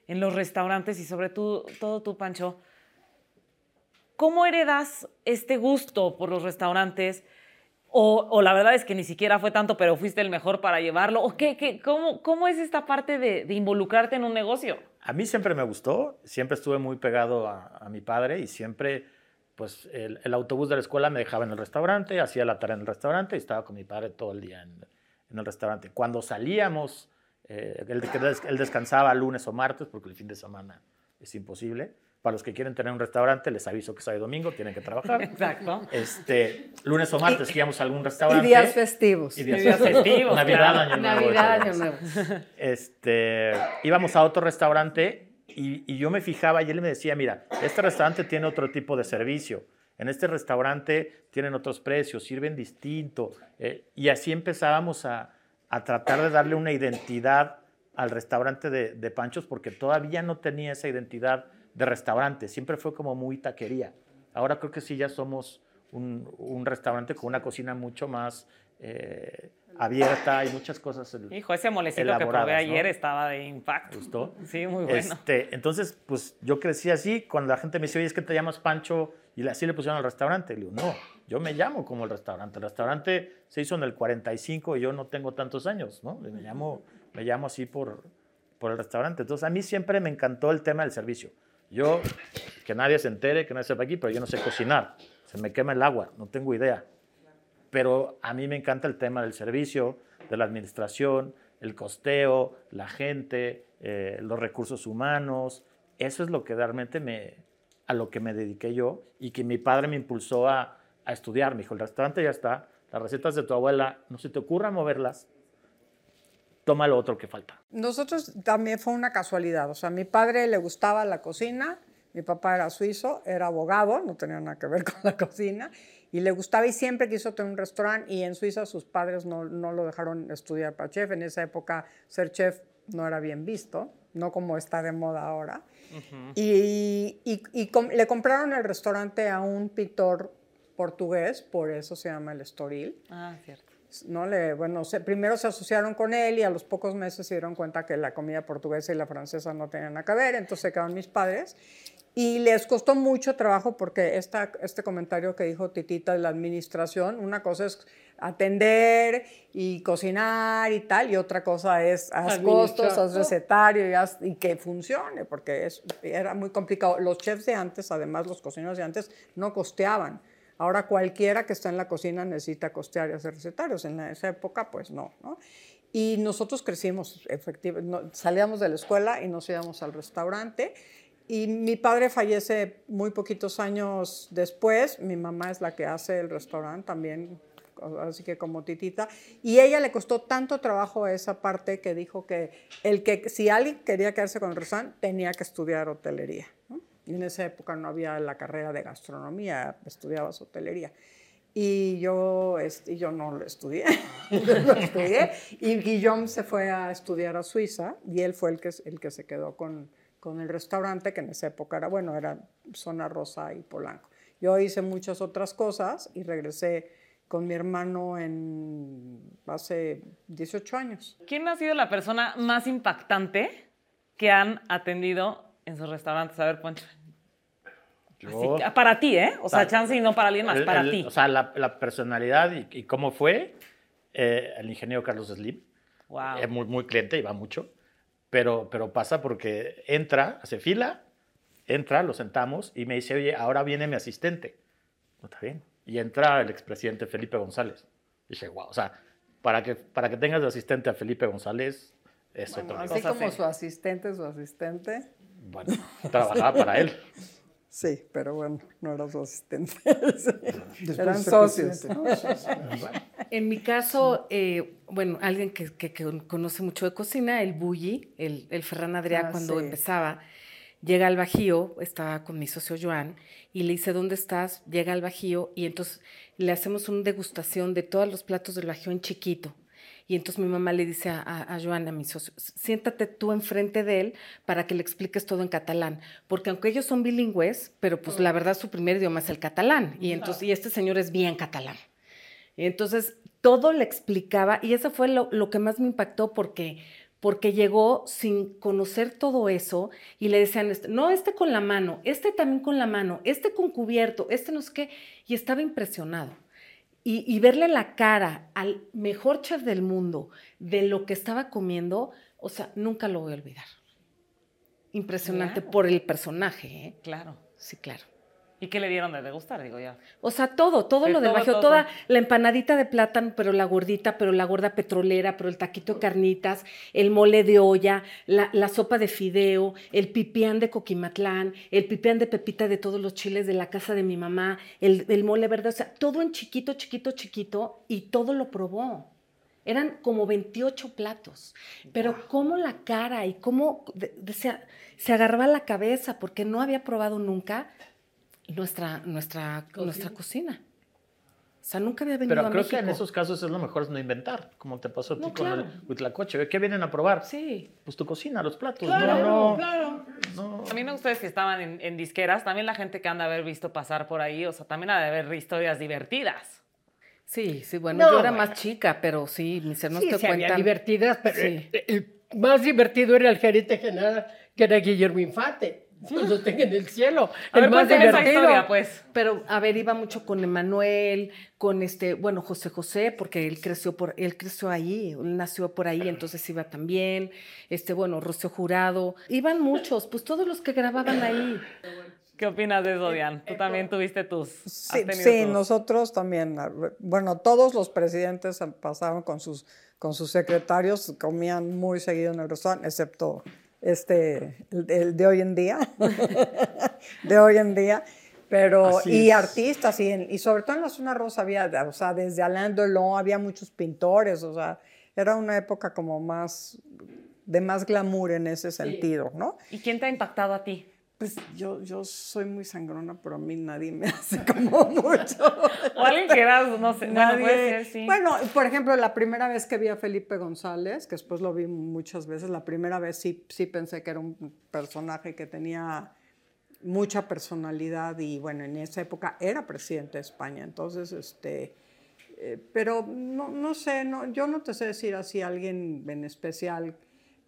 en los restaurantes y sobre todo, todo tú, Pancho, ¿Cómo heredas este gusto por los restaurantes? O, o, la verdad es que ni siquiera fue tanto, pero fuiste el mejor para llevarlo. ¿O qué, qué, cómo, ¿Cómo es esta parte de, de, involucrarte en un negocio?
A mí siempre me gustó, siempre estuve muy pegado a, a mi padre y siempre, pues, el, el, autobús de la escuela me dejaba en el restaurante, hacía la tarea en el restaurante y estaba con mi padre todo el día en, en el restaurante. Cuando salíamos, eh, él, él descansaba lunes o martes porque el fin de semana es imposible para los que quieren tener un restaurante, les aviso que sábado y domingo tienen que trabajar. <laughs>
Exacto.
Este, lunes o martes que íbamos a algún restaurante.
Y días festivos.
Y días, y días festivos. Navidad,
claro.
Año Nuevo.
Navidad, Año Nuevo.
Este, íbamos a otro restaurante y, y, yo me fijaba y él me decía, mira, este restaurante tiene otro tipo de servicio. En este restaurante tienen otros precios, sirven distinto. Eh, y así empezábamos a, a, tratar de darle una identidad al restaurante de, de Panchos porque todavía no tenía esa identidad de restaurante, siempre fue como muy taquería. Ahora creo que sí ya somos un, un restaurante con una cocina mucho más eh, abierta y muchas cosas.
Hijo, ese molecito que probé ayer ¿no? estaba de impacto.
¿Gustó? <laughs>
Sí, muy bueno.
Este, entonces, pues yo crecí así. Cuando la gente me dice, oye, es que te llamas Pancho y así le pusieron al restaurante. Le digo, no, yo me llamo como el restaurante. El restaurante se hizo en el 45 y yo no tengo tantos años, ¿no? Me llamo, me llamo así por, por el restaurante. Entonces, a mí siempre me encantó el tema del servicio. Yo, que nadie se entere, que nadie sepa aquí, pero yo no sé cocinar. Se me quema el agua, no tengo idea. Pero a mí me encanta el tema del servicio, de la administración, el costeo, la gente, eh, los recursos humanos. Eso es lo que realmente me, a lo que me dediqué yo y que mi padre me impulsó a, a estudiar. Me dijo, el restaurante ya está, las recetas de tu abuela, no se te ocurra moverlas, toma lo otro que falta.
Nosotros también fue una casualidad. O sea, a mi padre le gustaba la cocina, mi papá era suizo, era abogado, no tenía nada que ver <laughs> con la cocina, y le gustaba y siempre quiso tener un restaurante. Y en Suiza sus padres no, no lo dejaron estudiar para chef. En esa época ser chef no era bien visto, no como está de moda ahora. Y, y- y com- le compraron el restaurante a un pintor portugués, por eso se llama el Estoril.
Ah, cierto.
¿No? Le, bueno, se- primero se asociaron con él y a los pocos meses se dieron cuenta que la comida portuguesa y la francesa no tenían nada que ver, entonces se quedaron mis padres. Y les costó mucho trabajo porque esta, este comentario que dijo Titita de la administración, una cosa es atender y cocinar y tal, y otra cosa es haz costos, haz recetario y, haz- y que funcione, porque es, era muy complicado. Los chefs de antes, además los cocineros de antes, no costeaban. Ahora cualquiera que está en la cocina necesita costear y hacer recetarios. En esa época, pues no, ¿no? Y nosotros crecimos, efectivamente, salíamos de la escuela y nos íbamos al restaurante. Y mi padre fallece muy poquitos años después. Mi mamá es la que hace el restaurante también, así que como titita. Y ella le costó tanto trabajo esa parte que dijo que, el que si alguien quería quedarse con el restaurante tenía que estudiar hotelería. Y en esa época no había la carrera de gastronomía, estudiabas hotelería. Y yo, este, yo no lo estudié, <laughs> lo estudié. Y Guillaume se fue a estudiar a Suiza y él fue el que, el que se quedó con, con el restaurante, que en esa época era, bueno, era Zona Rosa y Polanco. Yo hice muchas otras cosas y regresé con mi hermano en hace 18 años.
¿Quién ha sido la persona más impactante que han atendido en sus restaurantes? A ver, Poncho.
Yo-
Así que- para ti, ¿eh? O sea,
Para-
chance y no para alguien más,
El-
para
el-
ti.
O sea, la, la personalidad y, y cómo fue eh, el ingeniero Carlos Slim.
wow.
Es muy, muy cliente y va mucho. Pero, pero pasa porque entra, hace fila, entra, lo sentamos y me dice, oye, ahora viene mi asistente. No está bien. Y entra el expresidente Felipe González. Dije, wow, o sea, para que, para que tengas de asistente a Felipe González, es otro
Así como su asistente, su asistente.
Bueno, trabajaba para él. <laughs>
Sí, pero bueno, no era su asistente. <laughs>
Después
Eran
de ser
socios. <laughs>
En mi caso, eh, bueno, alguien que, que- que conoce mucho de cocina, el Bulli, el, el Ferran Adrià,
Ah,
cuando
sí.
empezaba, llega al Bajío, estaba con mi socio Joan, y le dice, ¿dónde estás? Llega al Bajío, y entonces le hacemos una degustación de todos los platos del Bajío en chiquito. Y entonces mi mamá le dice a, a, a Joan, a mi socio, siéntate tú enfrente de él para que le expliques todo en catalán. Porque aunque ellos son bilingües, pero pues la verdad su primer idioma es el catalán. Y entonces, y este señor es bien catalán. Y entonces todo le explicaba y eso fue lo, lo que más me impactó porque, porque llegó sin conocer todo eso y le decían, este, no, este con la mano, este también con la mano, este con cubierto, este no sé qué, y estaba impresionado. Y, y verle la cara al mejor chef del mundo de lo que estaba comiendo, o sea, nunca lo voy a olvidar. Impresionante
Claro.
por el personaje, ¿eh?
Claro.
Sí, claro.
¿Y qué le dieron de degustar? Digo ya.
O sea, todo, todo
Sí,
lo del Bajío, toda la empanadita de plátano, pero la gordita, pero la gorda petrolera, pero el taquito de carnitas, el mole de olla, la, la sopa de fideo, el pipián de Coquimatlán, el pipián de pepita de todos los chiles de la casa de mi mamá, el, el mole verde, o sea, todo en chiquito, chiquito, chiquito, y todo lo probó. Eran como 28 platos, pero cómo la cara y cómo de- de- se, se agarraba la cabeza porque no había probado nunca nuestra, nuestra, nuestra cocina. O sea, nunca había venido
Pero
a
creo
México.
que en esos casos es lo mejor es no inventar, como te pasó a ti
No,
con
claro.
el Huitlacoche. ¿Qué vienen a probar?
Sí.
Pues tu cocina, los platos.
Claro,
no, no,
claro.
no.
También a ustedes que estaban en, en disqueras, también la gente que han de haber visto pasar por ahí, o sea, también ha de haber historias divertidas.
Sí, sí, bueno,
No,
yo era
bueno.
más chica, pero sí, mis hermanos
Sí,
te
sí, había
cuentan.
divertidas, pero
Sí.
el, el más divertido era el gerente general, que era Guillermo Infante. <laughs> Pues lo tenga en el cielo.
A
el
ver,
más
esa
divertido.
historia, pues.
Pero, a ver, iba mucho con Emanuel, con este, bueno, José José, porque él creció por, él creció ahí, él nació por ahí, entonces iba también, este, bueno, Rocío Jurado, iban muchos, pues todos los que grababan ahí.
¿Qué opinas de eso, Diane? Tú también tuviste tus...
Sí, sí,
tus-
nosotros también. Bueno, todos los presidentes pasaron con sus, con sus secretarios, comían muy seguido en el restaurante, excepto este, el, el de hoy en día, <laughs> de hoy en día. Pero,
Así
y
es.
artistas, y, en- y sobre todo en la zona rosa había, o sea, desde Alain Delon había muchos pintores, o sea, era una época como más, de más glamour en ese sentido, ¿no?
¿Y quién te ha impactado a ti?
Pues yo, yo soy muy sangrona, pero a mí nadie me <laughs> hace como mucho.
O alguien que eras, no sé, bueno,
Nadie-
puede ser, sí.
Bueno, por ejemplo, la primera vez que vi a Felipe González, que después lo vi muchas veces, la primera vez sí, sí pensé que era un personaje que tenía mucha personalidad y bueno, en esa época era presidente de España, entonces, este, eh, pero no, no sé, no, yo no te sé decir así alguien en especial.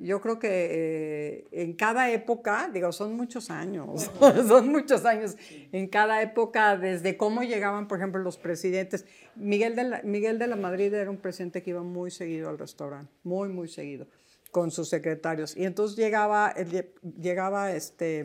Yo creo que eh, en cada época, digo, son muchos años, <laughs> son muchos años. En cada época, desde cómo llegaban, por ejemplo, los presidentes. Miguel de la, Miguel de la Madrid era un presidente que iba muy seguido al restaurante, muy, muy seguido, con sus secretarios. Y entonces llegaba, él llegaba este,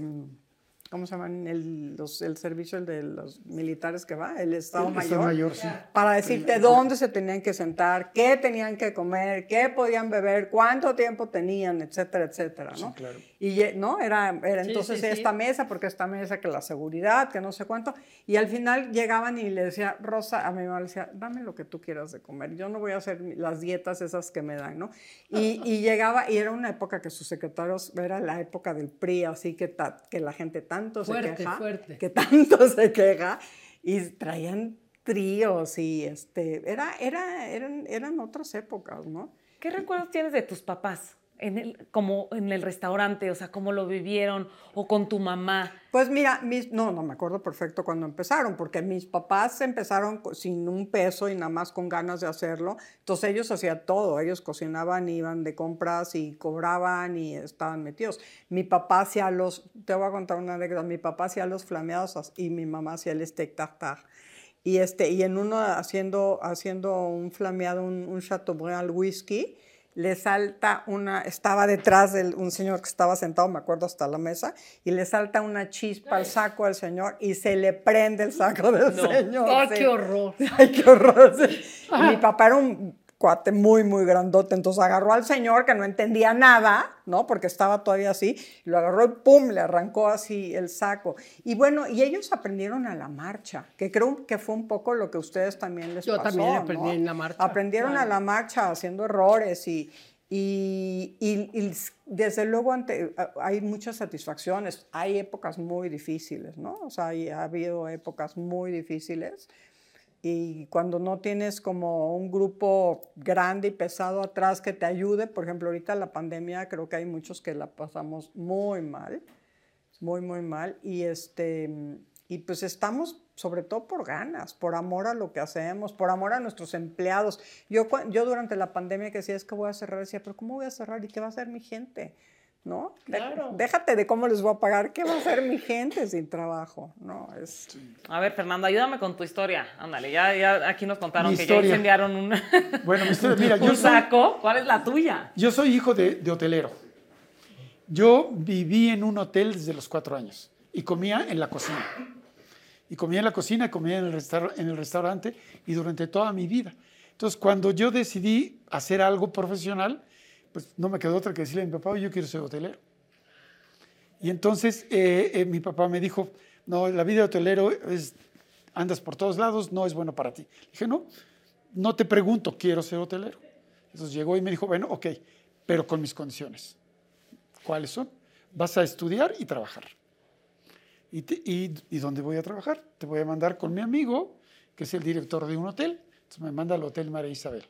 ¿cómo se llaman? El, los- el servicio el de los militares que va, el Estado
El
Mayor
Estado Mayor, sí.
para decirte dónde se tenían que sentar, qué tenían que comer, qué podían beber, cuánto tiempo tenían, etcétera, etcétera, ¿no?
claro.
Y no, era, era
Sí,
entonces
sí, sí.
esta mesa, porque esta mesa, que la seguridad, que no sé cuánto, y al final llegaban y le decía, Rosa, a mi mamá le decía, dame lo que tú quieras de comer, yo no voy a hacer las dietas esas que me dan, ¿no? Y, y llegaba, y era una época que sus secretarios, era la época del PRI, así que, ta- que la gente tanto se
Fuerte,
queja,
fuerte.
que tanto <laughs> se queja, y traían tríos y este, era, era, eran, eran otras épocas, ¿no?
¿Qué recuerdos tienes de tus papás? En el, como en el restaurante, o sea, cómo lo vivieron, o con tu mamá.
Pues mira, mis, no, no me acuerdo perfecto cuando empezaron, porque mis papás empezaron sin un peso y nada más con ganas de hacerlo. Entonces ellos hacían todo, ellos cocinaban, iban de compras y cobraban y estaban metidos. Mi papá hacía los, te voy a contar una anécdota, mi papá hacía los flameados y mi mamá hacía el steak tartare. Y, este, y en uno haciendo, haciendo un flameado, un, un Chateaubriand al whisky, le salta una, estaba detrás de un señor que estaba sentado, me acuerdo, hasta la mesa, y le salta una chispa al saco al señor y se le prende el saco del señor.
¡Ay,
sí.
qué horror!
Ay, qué horror. sí. Y mi papá era un cuate muy, muy grandote, entonces agarró al señor que no entendía nada, ¿no? Porque estaba todavía así, y lo agarró y pum, le arrancó así el saco. Y bueno, y ellos aprendieron a la marcha, que creo que fue un poco lo que ustedes también les
Yo
pasó.
también aprendí
¿no?
en la marcha,
Aprendieron a la marcha haciendo errores y, y, y- y desde luego ante- hay muchas satisfacciones. Hay épocas muy difíciles, ¿no? O sea, hay- ha habido épocas muy difíciles. Y cuando no tienes como un grupo grande y pesado atrás que te ayude, por ejemplo, ahorita la pandemia creo que hay muchos que la pasamos muy mal, muy, muy mal. Y, este, y pues estamos sobre todo por ganas, por amor a lo que hacemos, por amor a nuestros empleados. Yo, yo durante la pandemia que decía, es que voy a cerrar, decía, pero ¿cómo voy a cerrar? ¿Y qué va a hacer mi gente? ¿No? De-
Claro.
Déjate de cómo les voy a pagar, ¿qué va a hacer mi gente sin trabajo? No, es...
A ver, Fernando, ayúdame con tu historia. Ándale, ya, ya aquí nos contaron
Mi
que ya incendiaron un, <laughs>
Bueno, mi historia, mira, yo soy,
saco. ¿Cuál es la tuya?
yo soy hijo de, de hotelero. Yo viví en un hotel desde los cuatro años y comía en la cocina. Y comía en la cocina, comía en el, restaur- en el restaurante y durante toda mi vida. Entonces, cuando yo decidí hacer algo profesional, pues no me quedó otra que decirle a mi papá, "Oye, yo quiero ser hotelero. Y entonces eh, eh, mi papá me dijo, no, la vida de hotelero es, andas por todos lados, no es bueno para ti. Dije, no, no te pregunto, quiero ser hotelero. Entonces llegó y me dijo, bueno, ok, pero con mis condiciones. ¿Cuáles son? Vas a estudiar y trabajar. ¿Y, te- y, ¿Y dónde voy a trabajar? Te voy a mandar con mi amigo, que es el director de un hotel. Entonces me manda al Hotel María Isabel.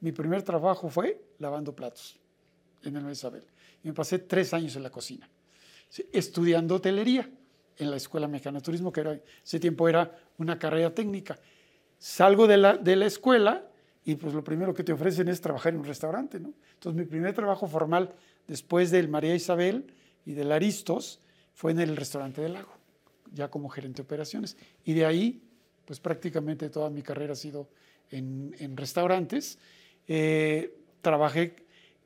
Mi primer trabajo fue lavando platos en el Isabel. Y me pasé tres años en la cocina, estudiando hotelería en la Escuela Mexicana de Turismo, que era, ese tiempo era una carrera técnica. Salgo de la, de la escuela y pues lo primero que te ofrecen es trabajar en un restaurante, ¿no? Entonces mi primer trabajo formal después del María Isabel y del Aristos fue en el restaurante del lago, ya como gerente de operaciones. Y de ahí, pues prácticamente toda mi carrera ha sido en, en restaurantes. Eh, trabajé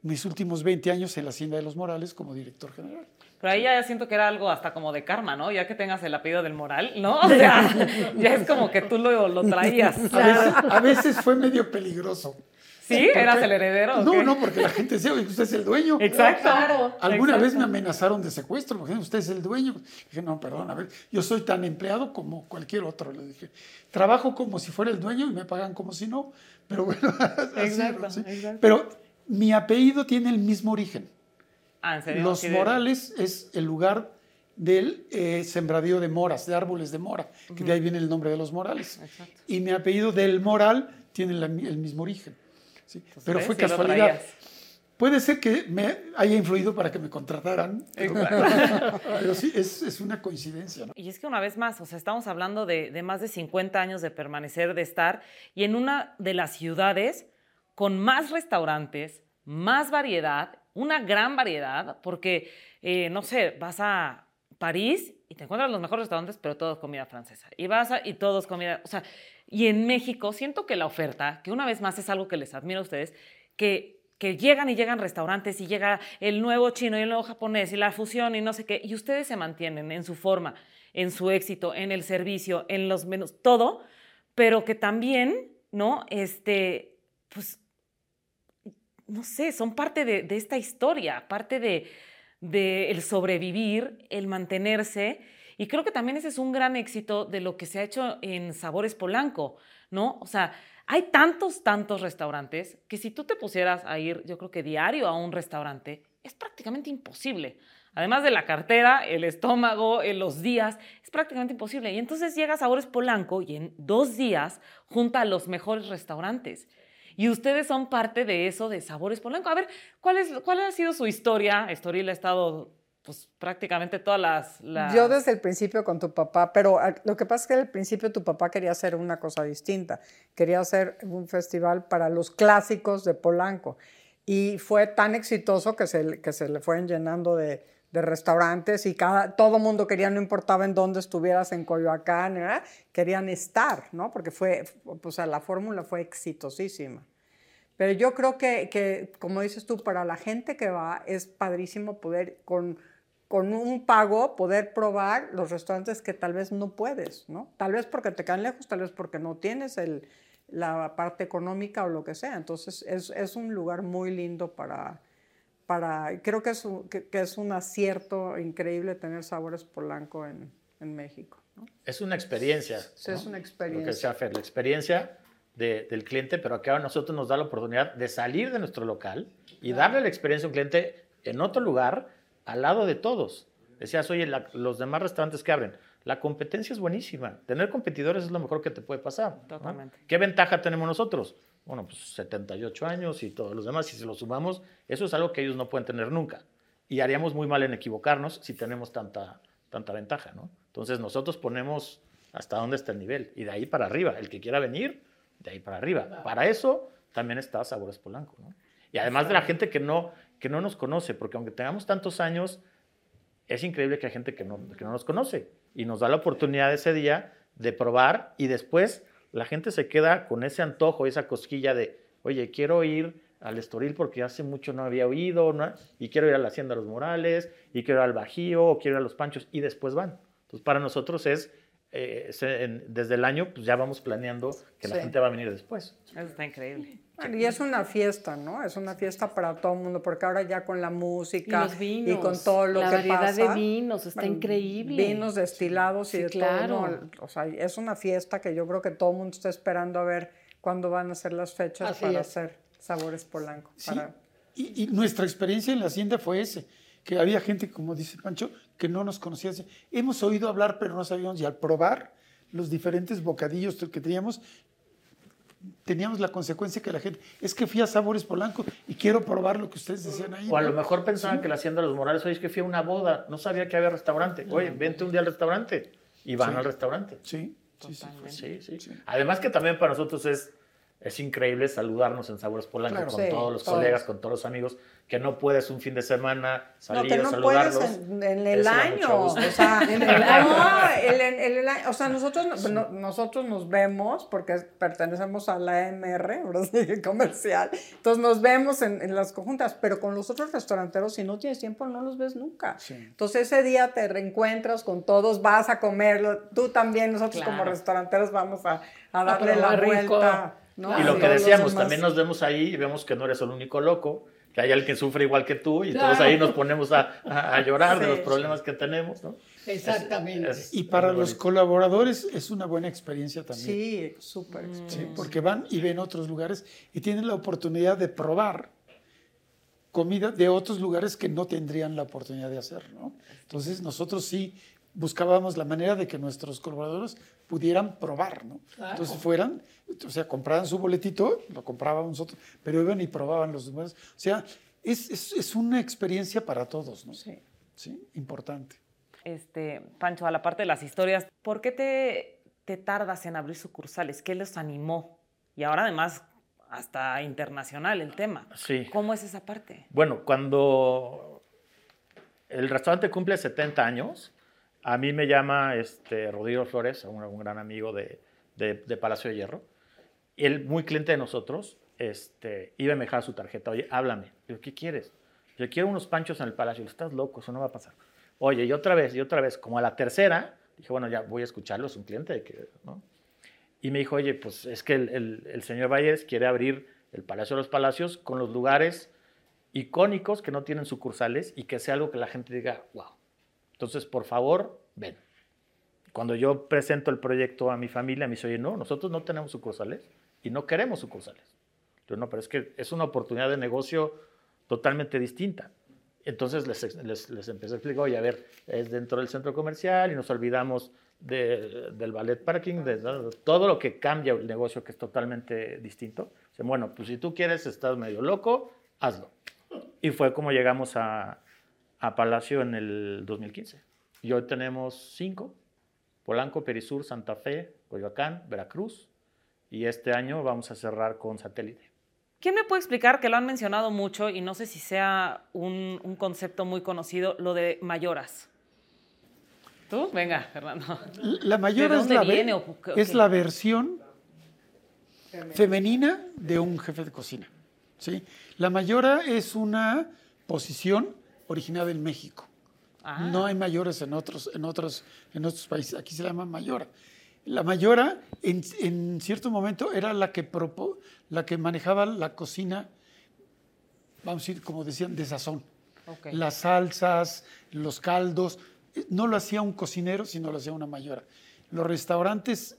mis últimos 20 años en la Hacienda de los Morales como director general.
Pero ahí ya siento que era algo hasta como de karma, ¿no? Ya que tengas el apellido del moral, ¿no? <laughs> O sea, ya es como que tú lo, lo traías.
A veces, a veces fue medio peligroso.
¿Sí? ¿Eras el heredero?
No,
qué?
no, porque la gente decía, "Oye, usted es el dueño.
Exacto.
Alguna vez me amenazaron de secuestro, porque usted es el dueño. Dije, no, perdón, a ver, yo soy tan empleado como cualquier otro. Le dije, trabajo como si fuera el dueño y me pagan como si no. Pero bueno, <laughs> así
Exacto,
era, ¿sí?
exacto.
Pero mi apellido tiene el mismo origen.
Ah, ¿en serio?
Los
de-
Morales es el lugar del eh, sembradío de moras, de árboles de mora, que de ahí viene el nombre de los Morales.
Exacto.
Y mi apellido del Moral tiene la- el mismo origen. ¿sí? Pero
¿ves?
fue casualidad. Puede ser que me haya influido para que me contrataran, pero, <laughs> pero sí, es, es una coincidencia. ¿no?
Y es que una vez más, o sea, estamos hablando de, de más de 50 años de permanecer, de estar, y en una de las ciudades con más restaurantes, más variedad, una gran variedad, porque, eh, no sé, vas a París y te encuentras los mejores restaurantes, pero todos comida francesa. Y vas a, y todos comida, o sea, y en México siento que la oferta, que una vez más es algo que les admiro a ustedes, que que llegan y llegan restaurantes y llega el nuevo chino y el nuevo japonés y la fusión y no sé qué, y ustedes se mantienen en su forma, en su éxito, en el servicio, en los menús, todo, pero que también, ¿no? Este, pues, no sé, son parte de, esta historia, parte de, de el sobrevivir, el mantenerse, y creo que también ese es un gran éxito de lo que se ha hecho en Sabores Polanco, ¿no? O sea, hay tantos, tantos restaurantes que si tú te pusieras a ir, yo creo que diario a un restaurante, es prácticamente imposible. Además de la cartera, el estómago, eh, los días, es prácticamente imposible. Y entonces llega Sabores Polanco y en dos días junta a los mejores restaurantes. Y ustedes son parte de eso de Sabores Polanco. A ver, ¿cuál, es, cuál ha sido su historia? Estoril ha estado pues prácticamente todas las...
Yo desde el principio con tu papá, pero ah, lo que pasa es que al principio tu papá quería hacer una cosa distinta. Quería hacer un festival para los clásicos de Polanco. Y fue tan exitoso que se, que se le fueron llenando de, de restaurantes y cada, todo mundo quería, no importaba en dónde estuvieras, en Coyoacán, querían estar, ¿no? Porque fue, pues, la fórmula fue exitosísima. Pero yo creo que, que, como dices tú, para la gente que va es padrísimo poder con, con un pago poder probar los restaurantes que tal vez no puedes, ¿no? Tal vez porque te quedan lejos, tal vez porque no tienes el, la parte económica o lo que sea. Entonces es, es un lugar muy lindo para, para creo que es, un, que, que es un acierto increíble tener sabores Polanco en, en México. ¿no?
Es una experiencia.
Sí, es una
Lo que
experiencia.
decía Fer, la experiencia de- del cliente, pero acá a nosotros nos da la oportunidad de salir de nuestro local y darle la experiencia a un cliente en otro lugar, al lado de todos. Decías, oye, la- los demás restaurantes que abren, la competencia es buenísima. Tener competidores es lo mejor que te puede pasar. ¿no?
Totalmente.
¿Qué ventaja tenemos nosotros? Bueno, pues 78 años y todos los demás, si se lo sumamos, eso es algo que ellos no pueden tener nunca. Y haríamos muy mal en equivocarnos si tenemos tanta, tanta ventaja, ¿no? Entonces nosotros ponemos hasta dónde está el nivel y de ahí para arriba. El que quiera venir, de ahí para arriba. Para eso también está Sabores Polanco, ¿no? Y además de la gente que no, que no nos conoce, porque aunque tengamos tantos años, es increíble que hay gente que no, que no nos conoce y nos da la oportunidad ese día de probar y después la gente se queda con ese antojo, esa cosquilla de, oye, quiero ir al Estoril porque hace mucho no había oído, y quiero ir a la Hacienda de los Morales, y quiero ir al Bajío, o quiero ir a los Panchos, y después van. Entonces, para nosotros es, eh, se- en- desde el año, pues ya vamos planeando que la
Sí.
gente va a venir después.
Eso está increíble.
Bueno, Y es una fiesta, ¿no? Es una fiesta para todo el mundo, porque ahora ya con la
Y
música
los vinos.
con todo lo
la
que
variedad
pasa.
de vinos está
bueno,
increíble.
Vinos destilados y
Sí,
de
claro.
todo. ¿no? O sea, es una fiesta que yo creo que todo el mundo está esperando a ver cuándo van a ser las fechas
Así
para
es.
hacer sabores polanco.
Sí,
para-
y, y nuestra experiencia en la hacienda fue ese, que había gente, como dice Pancho, que no nos conocía. Dice, Hemos oído hablar, pero no sabíamos, y al probar los diferentes bocadillos que teníamos, teníamos la consecuencia que la gente, es que fui a Sabores Polanco y quiero probar lo que ustedes decían ahí.
O a
¿no?
lo mejor pensaban que la Hacienda de los Morales, oye, es que fui a una boda, no sabía que había restaurante. Oye, vente un día al restaurante. Y van
Sí.
al restaurante.
Sí, Sí, sí.
Sí. Además que también para nosotros es es increíble saludarnos en Sabores Polanco
Claro.
con
Sí,
todos los
todos.
colegas, con todos los amigos, que no puedes un fin de semana
No,
salir
que
a
no
saludarlos.
puedes en, en el año. O sea, <laughs> en el año. el- el- el año. O sea, nosotros, no- no- nosotros nos vemos porque pertenecemos a la sí, comercial. Entonces nos vemos en, en las conjuntas, pero con los otros restauranteros, si no tienes tiempo, no los ves nunca.
Sí.
Entonces ese día te reencuentras con todos, vas a comerlo. Tú también, nosotros como
Claro.
restauranteros vamos a, a darle la
rico.
vuelta. ¿No?
Y lo que decíamos, también nos vemos ahí y vemos que no eres el único loco, que hay alguien que sufre igual que tú y
Claro.
todos ahí nos ponemos a, a- a llorar de
Sí.
los problemas que tenemos, ¿no?
Exactamente.
Es-
Y para
es
los
bonito.
colaboradores es una buena experiencia también.
Sí, súper.
Sí, porque van y ven otros lugares y tienen la oportunidad de probar comida de otros lugares que no tendrían la oportunidad de hacer, ¿no? Entonces nosotros sí buscábamos la manera de que nuestros colaboradores pudieran probar, ¿no? Entonces fueran, o sea, compraran su boletito, lo comprábamos nosotros, pero iban y probaban los demás. O sea, es, es- es una experiencia para todos, ¿no?
Sí.
Sí, importante.
Este, Pancho, a la parte de las historias, ¿por qué te, te tardas en abrir sucursales? ¿Qué los animó? Y ahora además hasta internacional el tema.
Sí.
¿Cómo es esa parte?
Bueno, cuando el restaurante cumple 70 años, a mí me llama este, Rodrigo Flores, un, gran amigo de, Palacio de Hierro, él, muy cliente de nosotros, este, iba a dejar su tarjeta. Oye, háblame. Digo, ¿qué quieres? Yo quiero unos panchos en el Palacio. Estás loco, eso no va a pasar. Oye, y otra vez, y otra vez, como a la tercera, dije, bueno, ya voy a escucharlo, es un cliente, ¿no? Y me dijo, oye, pues es que el, el- el señor Valles quiere abrir el Palacio de los Palacios con los lugares icónicos que no tienen sucursales y que sea algo que la gente diga, wow. Entonces, por favor, ven. Cuando yo presento el proyecto a mi familia, me dice, oye, no, nosotros no tenemos sucursales y no queremos sucursales. Yo, no, pero es que es una oportunidad de negocio totalmente distinta. Entonces les, les, les empecé a explicar, oye, a ver, es dentro del centro comercial y nos olvidamos de- del ballet parking, de, de todo lo que cambia el negocio que es totalmente distinto. Dicen, bueno, pues si tú quieres, estás medio loco, hazlo. Y fue como llegamos a, a Palacio en el 2015. Y hoy tenemos cinco, Polanco, Perisur, Santa Fe, Coyoacán, Veracruz. Y este año vamos a cerrar con satélite.
¿Quién me puede explicar, que lo han mencionado mucho y no sé si sea un, un concepto muy conocido, lo de mayoras? ¿Tú? Venga, Fernando.
La mayor
¿De
es, la,
viene o qué-
es la versión femenina de un jefe de cocina. ¿sí? La mayora es una posición originada en México.
Ah.
No hay mayores en otros, en, otros, en otros países. Aquí se llama mayora. La mayora, en, en cierto momento, era la que, propo- la que manejaba la cocina, vamos a decir, como decían, de sazón las salsas, los caldos. No lo hacía un cocinero, sino lo hacía una mayora. Los restaurantes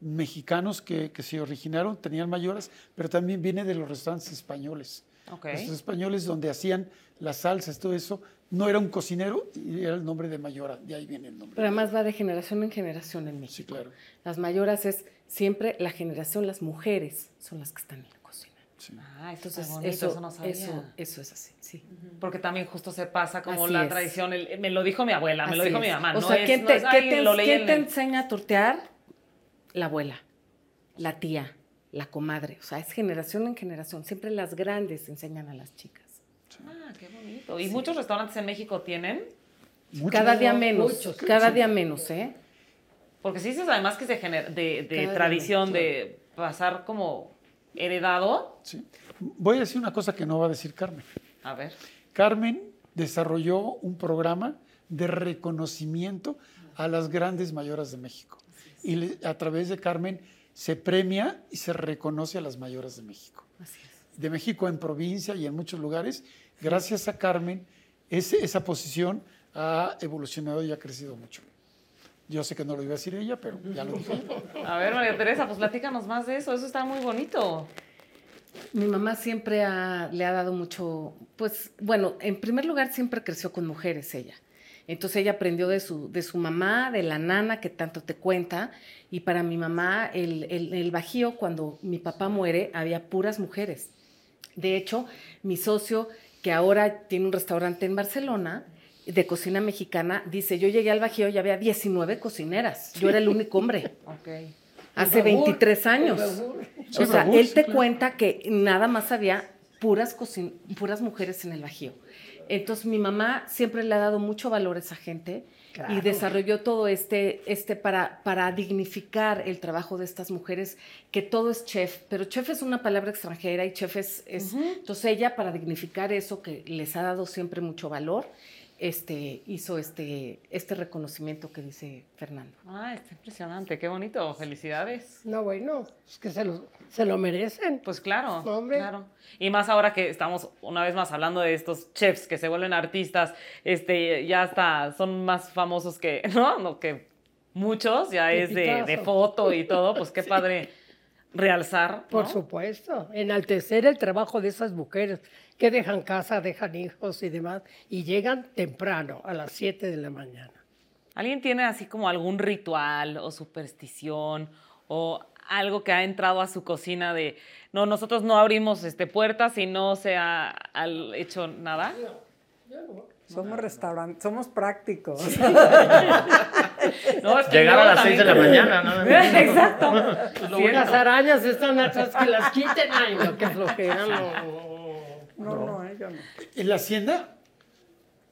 mexicanos que, que se originaron tenían mayoras, pero también viene de los restaurantes españoles.
Ok.
Los españoles donde hacían las salsas, todo eso, no era un cocinero y era el nombre de mayora, de ahí viene el nombre.
Pero además va de generación en generación en
Sí,
México.
claro.
Las mayoras es siempre la generación, las mujeres son las que están en la cocina.
sí.
Ah, eso
Entonces,
bonito,
eso,
eso, no sabía.
eso, eso es así, sí.
Porque también justo se pasa como
Así
la
es.
tradición. el- me lo dijo mi abuela, me lo dijo
es.
mi mamá.
O
no
sea,
es-
¿quién
no
te,
es,
qué
"Ay,
te-
lo leí
quién
en
te
el-".
enseña a tortear? La abuela, la tía, la comadre. O sea, es generación en generación. Siempre las grandes enseñan a las chicas.
Ah, qué bonito. ¿Y muchos restaurantes en México tienen?
Muchos-
cada día menos,
muchos,
cada
sí.
día menos, ¿eh?
Porque sí dices además que es de, gener- de, de
Cada día
tradición, de pasar como heredado.
sí. Voy a decir una cosa que no va a decir Carmen.
A ver.
Carmen desarrolló un programa de reconocimiento a las grandes mayoras de México. Y le- a través de Carmen se premia y se reconoce a las mayoras de México.
Así es.
De México en provincia y en muchos lugares, gracias a Carmen, ese- esa posición ha evolucionado y ha crecido mucho. Yo sé que no lo iba a decir ella, pero ya lo dije. <laughs>
A ver, María Teresa, pues platícanos más de eso. Eso está muy bonito.
Mi mamá siempre ha- le ha dado mucho, pues bueno, en primer lugar siempre creció con mujeres ella. Entonces ella aprendió de su, de su mamá, de la nana que tanto te cuenta. Y para mi mamá, el, el, el Bajío, cuando mi papá muere, había puras mujeres. De hecho, mi socio, que ahora tiene un restaurante en Barcelona, de cocina mexicana, dice, yo llegué al Bajío y había 19 cocineras. Yo era el único hombre. <laughs>
Ok.
Hace 23 años.
Sí,
o sea, él te
claro.
cuenta que nada más había puras, cocin- puras mujeres en el Bajío. Entonces mi mamá siempre le ha dado mucho valor a esa gente y desarrolló todo este, este para, para dignificar el trabajo de estas mujeres, que todo es chef, pero chef es una palabra extranjera y chef es, es- entonces ella para dignificar eso que les ha dado siempre mucho valor, este, hizo este, este reconocimiento que dice Fernando.
Ah, está impresionante, qué bonito, felicidades.
No, bueno, es que se lo, se lo merecen.
Pues claro,
Hombre.
claro. Y más ahora que estamos una vez más hablando de estos chefs que se vuelven artistas, este, ya hasta son más famosos que, <laughs> ¿no? No, que muchos, ya es de, de foto y todo, pues qué <laughs> padre realzar.
Por
¿no?
supuesto, enaltecer el trabajo de esas mujeres que dejan casa, dejan hijos y demás, y llegan temprano, a las 7 de la mañana.
¿Alguien tiene así como algún ritual o superstición o algo que ha entrado a su cocina de, no, nosotros no abrimos este, puertas y no se ha al- hecho nada?
Somos restaurantes, somos prácticos. <laughs>
No, es que
Llegar a las 6 de la mañana, ¿no? <laughs>
Exacto.
Si las arañas están atrás, que las quiten. Ay, no, qué flojera, no.
No, no, eh, yo no.
En la hacienda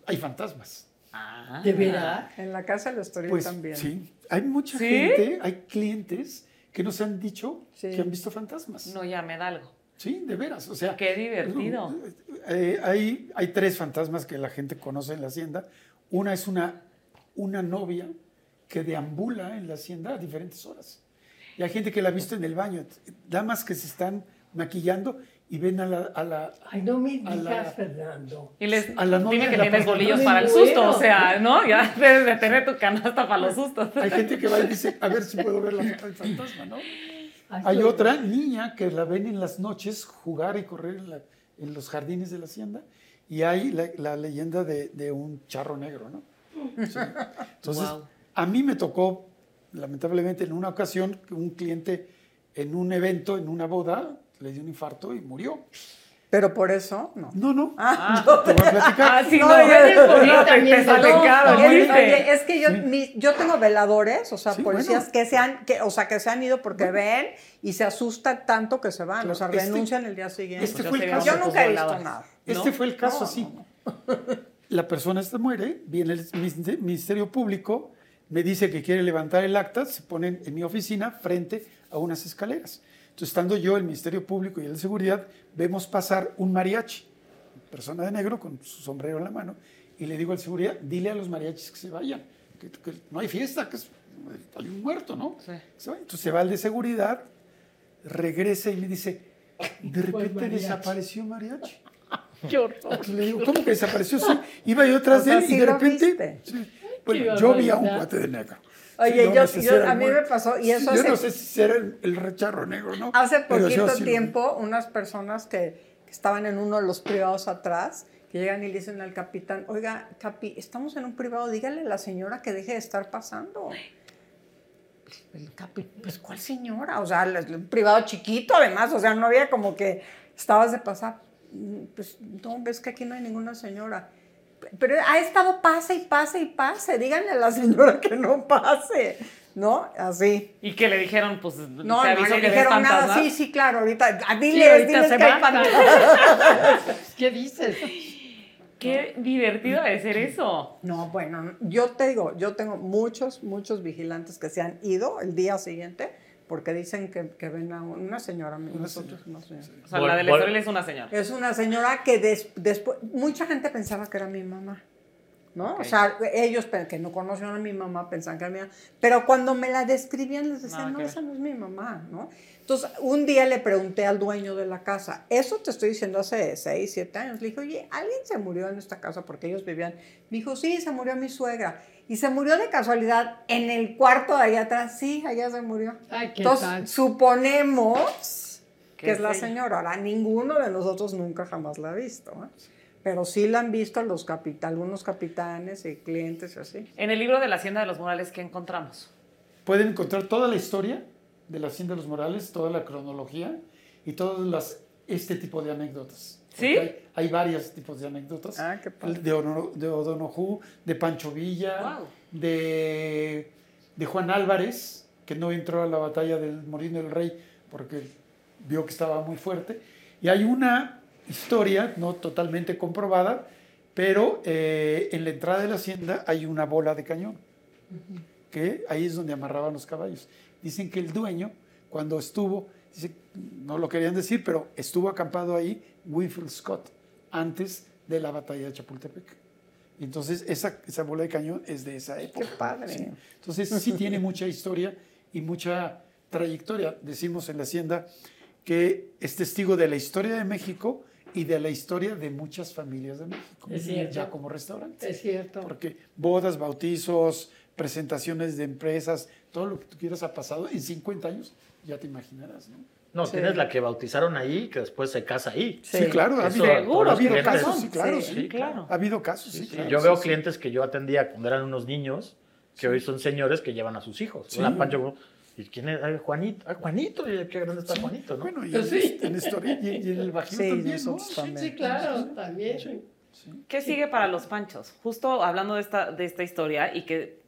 hay fantasmas.
Ah.
¿De verdad?
En la casa de los Estoril
Pues
también.
sí, hay mucha
¿Sí?
gente, hay clientes que nos han dicho
Sí.
que han visto fantasmas.
No, ya me da algo.
Sí, de veras. O sea,
Qué divertido.
eh, hay, hay tres fantasmas que la gente conoce en la hacienda. Una es una, una novia que deambula en la hacienda a diferentes horas. Y hay gente que la ha visto en el baño. Damas que se están maquillando y ven a la, a la,
Ay, no me
A la-
digas, Fernando.
Y les
A la novia
dime que
la
tienes bolillos
Me
para el
muero.
susto, o sea, ¿no? Ya <laughs> debes de tener tu canasta para los sustos.
Hay gente que va y dice, a ver si puedo ver la, el fantasma, ¿no?
Ay,
Hay otra niña que la ven en las noches jugar y correr en, la- en los jardines de la hacienda. Y hay la, la leyenda de, de un charro negro, ¿no? Sí. Entonces,
Wow.
a mí me tocó, lamentablemente, en una ocasión, que un cliente en un evento, en una boda, le dio un infarto y murió.
Pero por eso, no.
No, no,
Ah,
te voy a platicar.
ah, sí,
No,
no, te
no.
es que yo, mi- yo tengo veladores, o sea,
Sí,
policías
bueno.
que se han, que, o sea, que se han ido porque ven y se asustan tanto que se van, o sea,
Este-
renuncian el día siguiente.
este
Pues
fue
yo
el caso.
yo nunca he visto nada.
Este
¿No?
fue el caso
No,
así. <laughs> La persona esta muere, viene el Ministe- Ministerio Público, me dice que quiere levantar el acta, se ponen en mi oficina frente a unas escaleras. Entonces, estando yo, el Ministerio Público y el de Seguridad, vemos pasar un mariachi, persona de negro con su sombrero en la mano, y le digo al seguridad, dile a los mariachis que se vayan, que, que no hay fiesta, que es- hay un muerto, ¿no?
Sí.
Se. Entonces se va el de seguridad, regresa y me dice, de repente
mariachi.
desapareció mariachi. <laughs>
Qué horror.
Entonces le digo, ¿cómo que desapareció? Sí, iba yo atrás
O sea,
de él
¿sí
y de repente. sí, bueno, yo vi a un cuate de negro.
Oye,
no
yo-
sé
yo- a mí me pasó, y eso
Yo
hace-
no sé si era el, el recharro negro, ¿no?
Hace
yo
poquito
lo
tiempo, unas personas que, que estaban en uno de los privados atrás, que llegan y le dicen al capitán, oiga, capi, estamos en un privado, dígale a la señora que deje de estar pasando. El capi, pues, ¿cuál señora? O sea, el privado chiquito, además, o sea, no había como que estabas de pasar. "Mm, Pues, no, ves que aquí no hay ninguna señora. Pero ha estado pase y pase y pase. Díganle a la señora que no pase, ¿no? Así.
Y que le dijeron, pues,
No,
te
no le
que
dijeron nada. Sí, sí, claro, ahorita. ah, Diles,
Sí, ahorita
diles
se
que hay. <laughs>
¿Qué dices?
Qué divertido de ser eso.
No, bueno, yo te digo, yo tengo muchos, muchos vigilantes que se han ido el día siguiente porque dicen que, que ven a una señora, nosotros una señora.
O sea, la del Estoril es una señora.
Es una señora que des- después, mucha gente pensaba que era mi mamá, ¿no? O sea, ellos que no conocían a mi mamá pensaban que era mi mamá, pero cuando me la describían les decían,
Nada
no, esa no es mi mamá, ¿no? Entonces, un día le pregunté al dueño de la casa, eso te estoy diciendo hace 6, 7 años, le dije, oye, ¿alguien se murió en esta casa porque ellos vivían? Me dijo, sí, se murió mi suegra. Y se murió de casualidad en el cuarto de allá atrás, sí, allá se murió.
Ay, ¿qué
Entonces,
tal?
suponemos
Que
que es la señora. Ahora, ninguno de nosotros nunca jamás la ha visto, ¿eh? pero sí la han visto los algunos capitanes y clientes y así.
En el libro de la Hacienda de los Morales, ¿qué encontramos?
Pueden encontrar toda la historia de la Hacienda de los Morales, toda la cronología y todas las este tipo de anécdotas.
¿Sí?
Hay, hay varios tipos de anécdotas.
Ah, qué padre.
de, Ono- de de Pancho Villa, de, de Juan Álvarez, que no entró a la batalla del Molino del Rey porque vio que estaba muy fuerte. Y hay una historia, no totalmente comprobada, pero eh, en la entrada de la hacienda hay una bola de cañón, que ahí es donde amarraban los caballos. Dicen que el dueño, cuando estuvo, dice, no lo querían decir, pero estuvo acampado ahí Winfield Scott antes de la batalla de Chapultepec. Entonces esa, esa bola de cañón es de esa época.
Qué padre.
Sí. Entonces sí tiene mucha historia y mucha trayectoria. Decimos en la hacienda que es testigo de la historia de México y de la historia de muchas familias de México.
Es cierto.
Ya como restaurante.
Es cierto.
Porque bodas, bautizos, presentaciones de empresas, todo lo que tú quieras ha pasado en 50 años, ya te imaginarás, ¿no?
No, tienes la que bautizaron ahí, que después se casa ahí.
Sí, claro, ha habido, ha habido
clientes-
casos, sí, claro,
Sí,
sí,
claro.
Ha habido casos, sí, claro,
yo veo
sí.
clientes que yo atendía cuando eran unos niños, que hoy son señores que llevan a sus hijos.
Sí.
Hola, Pancho, ¿y quién es? Ay, Juanito. Ay, Juanito, y qué grande está Juanito, ¿no?
Bueno, y
Pues
en,
sí.
en historia y, y en el Bajío
Sí,
también,
también.
Sí, claro, también.
¿Qué sigue para los panchos? Justo hablando de esta, de esta historia y que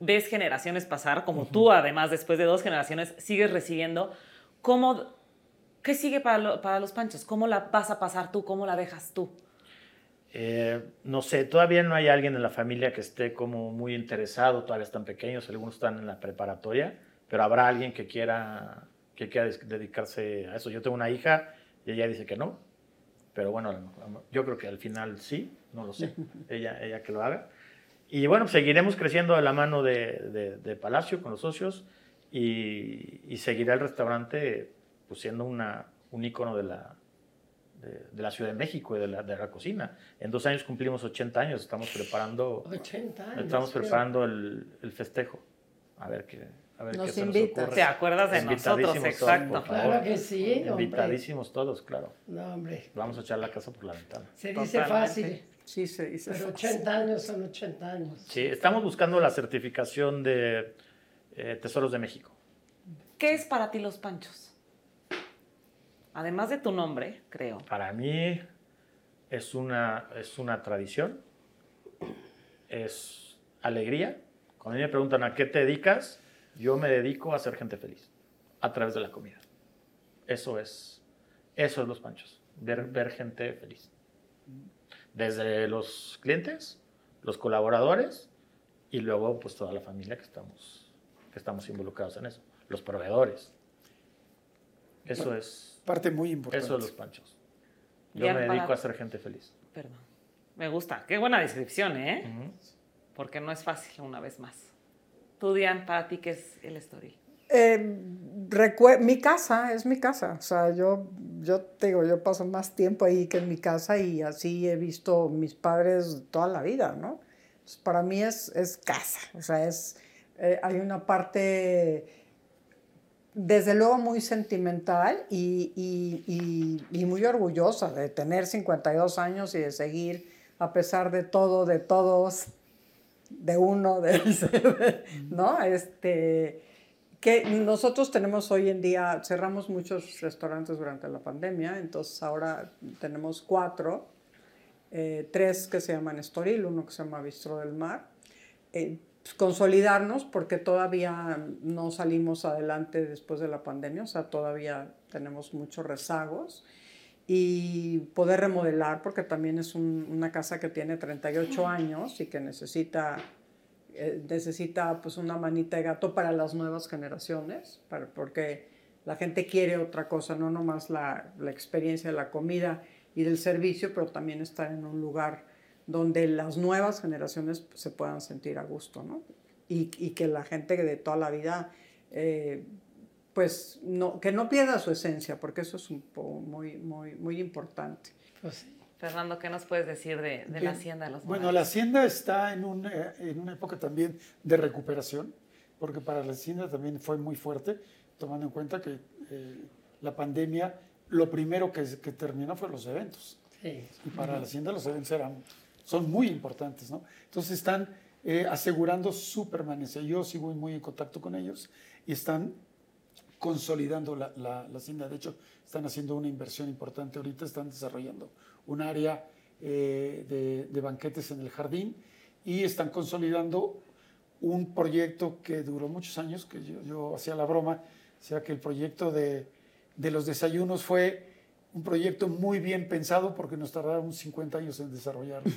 ves generaciones pasar, como tú además después de dos generaciones sigues recibiendo, ¿cómo, ¿qué sigue para, lo- para los panchos? ¿Cómo la vas a pasar tú? ¿Cómo la dejas tú?
Eh, no sé, todavía no hay alguien en la familia que esté como muy interesado, todavía están pequeños, algunos están en la preparatoria, pero habrá alguien que quiera, que quiera dedicarse a eso. Yo tengo una hija y ella dice que no, pero bueno, yo creo que al final sí, no lo sé, <laughs> ella, ella que lo haga. Y bueno, seguiremos creciendo de la mano de, de- de Palacio con los socios y, y seguirá el restaurante pues, siendo una, un ícono de la, de, de la Ciudad de México y de la, de la cocina. En dos años cumplimos 80 años, estamos preparando,
80 años.
estamos
creo.
preparando el, el festejo. A ver qué, a ver
Nos
qué se
invitas.
nos ocurre.
¿Te acuerdas de nosotros?
Invitadísimos todos,
Exacto.
favor.
Claro que sí, hombre.
Invitadísimos todos, claro.
No, hombre.
Vamos a echar la casa por la ventana.
Se dice
Totalmente.
fácil,
Sí, se dice.
pero
fácil.
80 años son 80 años.
Sí, estamos buscando la certificación de eh, Tesoros de México.
¿Qué es para ti los panchos? Además de tu nombre, creo.
Para mí es una, es una tradición, es alegría. Cuando a mí me preguntan a qué te dedicas, yo me dedico a hacer gente feliz a través de la comida. Eso es, eso es los panchos, ver, ver gente feliz. Desde los clientes, los colaboradores y luego pues toda la familia que estamos, que estamos involucrados en eso, los proveedores. Eso es,
Parte muy importante.
eso es los panchos. Yo
Bien,
me dedico
para-
a hacer gente feliz.
Perdón. Me gusta. Qué buena descripción, ¿eh?
Ujú.
Porque no es fácil una vez más. Tú, Diane, para ti, ¿qué es el Estoril?
Eh, mi casa es mi casa, o sea, yo, yo digo, yo paso más tiempo ahí que en mi casa y así he visto mis padres toda la vida, ¿no? Entonces, para mí es, es casa, o sea, es, eh, hay una parte, desde luego, muy sentimental y, y- y- y muy orgullosa de tener 52 años y de seguir, a pesar de todo, de todos, de uno, de, <laughs> ¿no? Este, que nosotros tenemos hoy en día, cerramos muchos restaurantes durante la pandemia, entonces ahora tenemos cuatro, eh, tres que se llaman Estoril, uno que se llama Bistro del Mar. Eh, pues, consolidarnos porque todavía no salimos adelante después de la pandemia, o sea, todavía tenemos muchos rezagos y poder remodelar porque también es un- una casa que tiene 38 años y que necesita eh, necesita pues una manita de gato para las nuevas generaciones, para- porque la gente quiere otra cosa, no nomás la, la experiencia de la comida y del servicio, pero también estar en un lugar donde las nuevas generaciones se puedan sentir a gusto, ¿no? Y, y que la gente de toda la vida, eh, pues, no, que no pierda su esencia, porque eso es muy, muy, muy importante.
Pues.
Fernando, ¿qué nos puedes decir de, de la hacienda de los
Bueno,
Morales?
la hacienda está en, un, eh, en una época también de recuperación, porque para la hacienda también fue muy fuerte, tomando en cuenta que eh, la pandemia, lo primero que, que terminó fue los eventos.
Sí.
Y para la hacienda los eventos eran, son muy importantes, ¿no? Entonces están eh, asegurando su permanencia. Yo sigo muy en contacto con ellos y están consolidando la, la- la hacienda. De hecho, están haciendo una inversión importante ahorita, están desarrollando un área eh, de, de banquetes en el jardín y están consolidando un proyecto que duró muchos años, que yo, yo hacía la broma, o sea que el proyecto de, de los desayunos fue un proyecto muy bien pensado porque nos tardaron 50 años en desarrollarlo.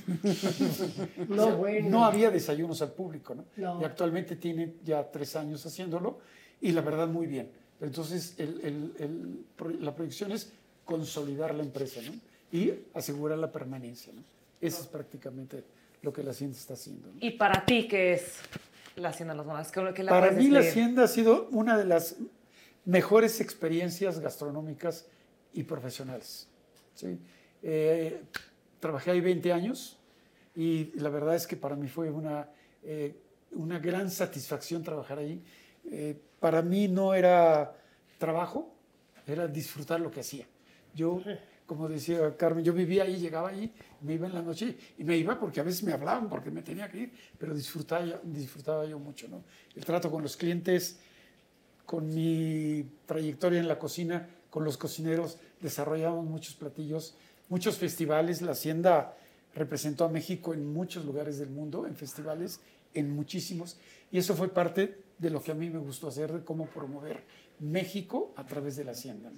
No, <laughs>
O sea,
bueno.
no había desayunos al público, ¿no?
No.
Y actualmente tiene ya tres años haciéndolo y la verdad muy bien. Entonces, el- el- el la proyección es consolidar la empresa ¿no? Y asegurar la permanencia. ¿no? Eso es prácticamente lo que la Hacienda está haciendo. ¿no?
¿Y para ti qué es la Hacienda de los Monados? ¿Qué, la
Para mí la? Hacienda ha sido una de las mejores experiencias gastronómicas y profesionales. ¿sí? Eh, trabajé ahí 20 años y la verdad es que para mí fue una, eh, una gran satisfacción trabajar ahí. Eh, para mí no era trabajo, era disfrutar lo que hacía. Yo, como decía Carmen, yo vivía ahí, llegaba ahí, me iba en la noche y me iba porque a veces me hablaban porque me tenía que ir, pero disfrutaba, yo- mucho. ¿no? El trato con los clientes, con mi trayectoria en la cocina, con los cocineros, desarrollamos muchos platillos, muchos festivales. La Hacienda representó a México en muchos lugares del mundo, en festivales, en muchísimos. Y eso fue parte de lo que a mí me gustó hacer, de cómo promover México a través de la Hacienda.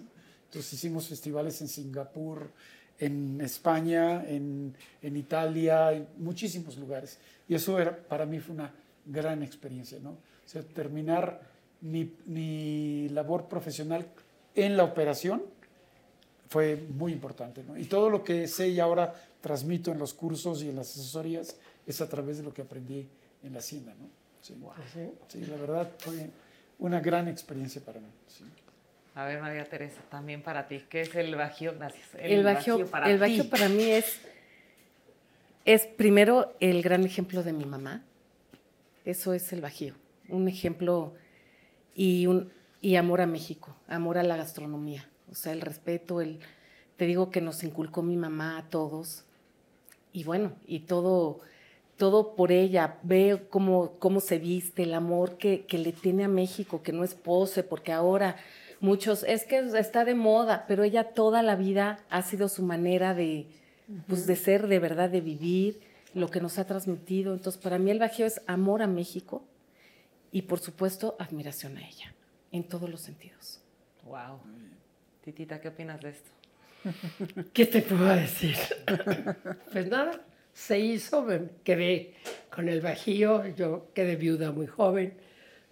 Entonces hicimos festivales en Singapur, en España, en, en Italia, en muchísimos lugares. Y eso era, para mí fue una gran experiencia, ¿no? O sea, terminar mi, mi labor profesional en la operación fue muy importante, ¿no? Y todo lo que sé y ahora transmito en los cursos y en las asesorías es a través de lo que aprendí en la Hacienda, ¿no? Sí, Sí, la verdad fue una gran experiencia para mí. sí.
A ver, María Teresa, también para ti, ¿qué es el Bajío? Gracias.
El Bajío,
para
el
ti.
Bajío para mí es, es primero el gran ejemplo de mi mamá. Eso es el Bajío. Un ejemplo y, un, y amor a México, amor a la gastronomía. O sea, el respeto, el, te digo que nos inculcó mi mamá a todos. Y bueno, y todo, todo por ella. Ve cómo, cómo se viste, el amor que, que le tiene a México, que no es pose, porque ahora muchos, es que está de moda, pero ella toda la vida ha sido su manera de, pues, de ser, de verdad, de vivir, lo que nos ha transmitido. Entonces, para mí el Bajío es amor a México y, por supuesto, admiración a ella, en todos los sentidos.
Wow. Titita, ¿qué opinas de esto? <laughs>
¿Qué te puedo decir? <laughs> pues nada, se hizo, me quedé con el bajío, yo quedé viuda muy joven,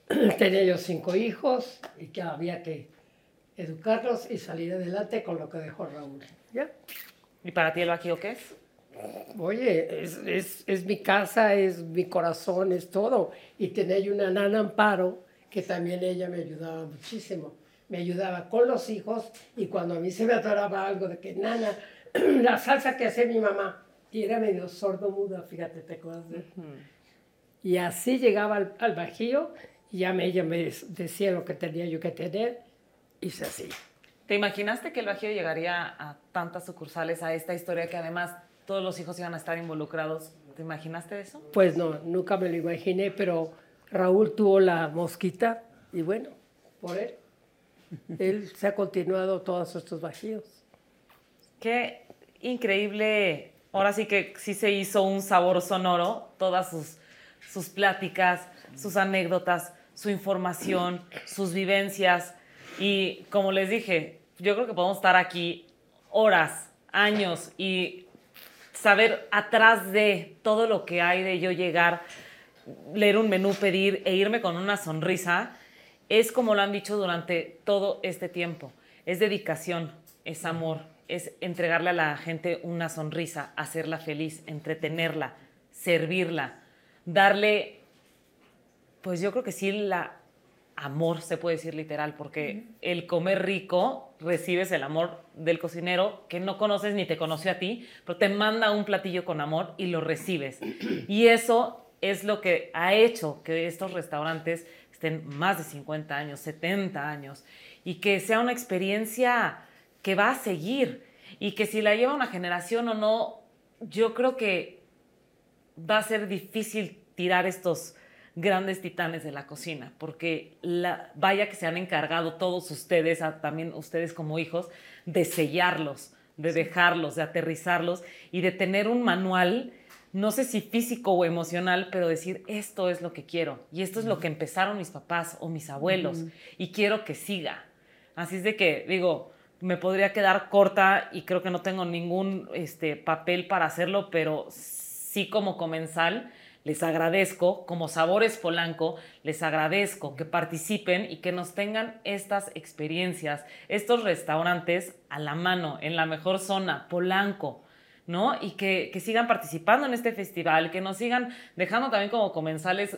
<clears throat> tenía yo cinco hijos y que había que educarlos y salir adelante con lo que dejó Raúl. ¿Ya?
¿Y para ti el Bajío qué es?
Oye, es, es, es mi casa, es mi corazón, es todo. Y tenía una nana Amparo, que también ella me ayudaba muchísimo. Me ayudaba con los hijos y cuando a mí se me atoraba algo de que, nana, <clears throat> la salsa que hace mi mamá, y era medio sordo muda, fíjate, te acuerdas de Y así llegaba al, al bajío y ya me, ella me decía lo que tenía yo que tener se hacía.
¿Te imaginaste que el Bajío llegaría a tantas sucursales, a esta historia que además todos los hijos iban a estar involucrados? ¿Te imaginaste eso?
Pues no, nunca me lo imaginé, pero Raúl tuvo la mosquita y bueno, por él. <laughs> Él se ha continuado todos estos bajíos.
Qué increíble. Ahora sí que sí se hizo un sabor sonoro, todas sus, sus pláticas, sus anécdotas, su información, sus vivencias. Y como les dije, yo creo que podemos estar aquí horas, años y saber atrás de todo lo que hay de yo llegar, leer un menú, pedir e irme con una sonrisa, es como lo han dicho durante todo este tiempo. Es dedicación, es amor, es entregarle a la gente una sonrisa, hacerla feliz, entretenerla, servirla, darle, pues yo creo que sí, la amor, se puede decir literal, porque el comer rico recibes el amor del cocinero que no conoces ni te conoció a ti, pero te manda un platillo con amor y lo recibes. <clears throat> Y eso es lo que ha hecho que estos restaurantes estén más de 50 años, 70 años, y que sea una experiencia que va a seguir y que si la lleva una generación o no, yo creo que va a ser difícil tirar estos grandes titanes de la cocina, porque la, vaya que se han encargado todos ustedes, a- también ustedes como hijos, de sellarlos, de dejarlos, de aterrizarlos y de tener un manual, no sé si físico o emocional, pero decir, esto es lo que quiero y esto es lo que empezaron mis papás o mis abuelos y quiero que siga. Así es de que, digo, me podría quedar corta y creo que no tengo ningún este, papel para hacerlo, pero sí como comensal les agradezco, como Sabores Polanco, les agradezco que participen y que nos tengan estas experiencias, estos restaurantes a la mano, en la mejor zona, Polanco. ¿no? Y que, sigan participando en este festival, que nos sigan dejando también como comensales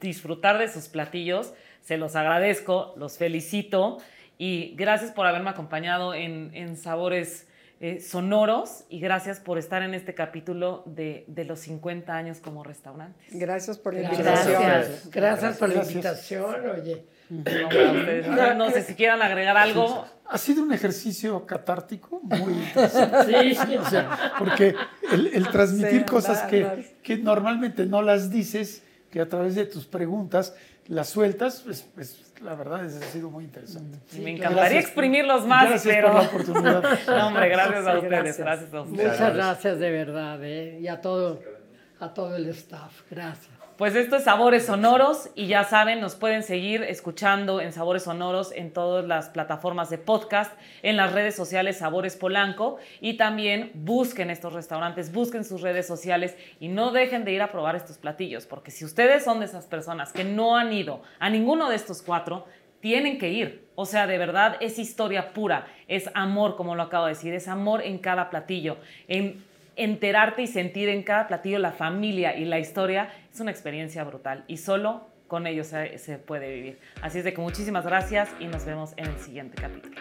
disfrutar de sus platillos. Se los agradezco, los felicito y gracias por haberme acompañado en, en Sabores eh, Sonoros y gracias por estar en este capítulo de, de, los 50 años como restaurantes.
Gracias por la
Gracias.
invitación.
Gracias, gracias por la invitación, oye.
No, sé si quieran agregar algo.
Ha sido un ejercicio catártico muy interesante.
Sí,
O sea, porque el, el transmitir
Sí,
cosas que, que normalmente no las dices, que a través de tus preguntas las sueltas, pues, pues, la verdad es, ha sido muy interesante.
Me encantaría
Gracias.
exprimirlos más,
Gracias
pero...
por la oportunidad. <laughs>
No, hombre, gracias a
Sí,
ustedes,
gracias.
gracias a ustedes.
Muchas gracias de verdad, ¿eh? y a todo, a todo el staff. Gracias.
Pues esto es Sabores Sonoros y ya saben, nos pueden seguir escuchando en Sabores Sonoros en todas las plataformas de podcast, en las redes sociales Sabores Polanco y también busquen estos restaurantes, busquen sus redes sociales y no dejen de ir a probar estos platillos, porque si ustedes son de esas personas que no han ido a ninguno de estos cuatro, tienen que ir. O sea, de verdad es historia pura, es amor, como lo acabo de decir, es amor en cada platillo, en enterarte y sentir en cada platillo la familia y la historia es una experiencia brutal y solo con ellos se, puede vivir. Así es de que muchísimas gracias y nos vemos en el siguiente capítulo.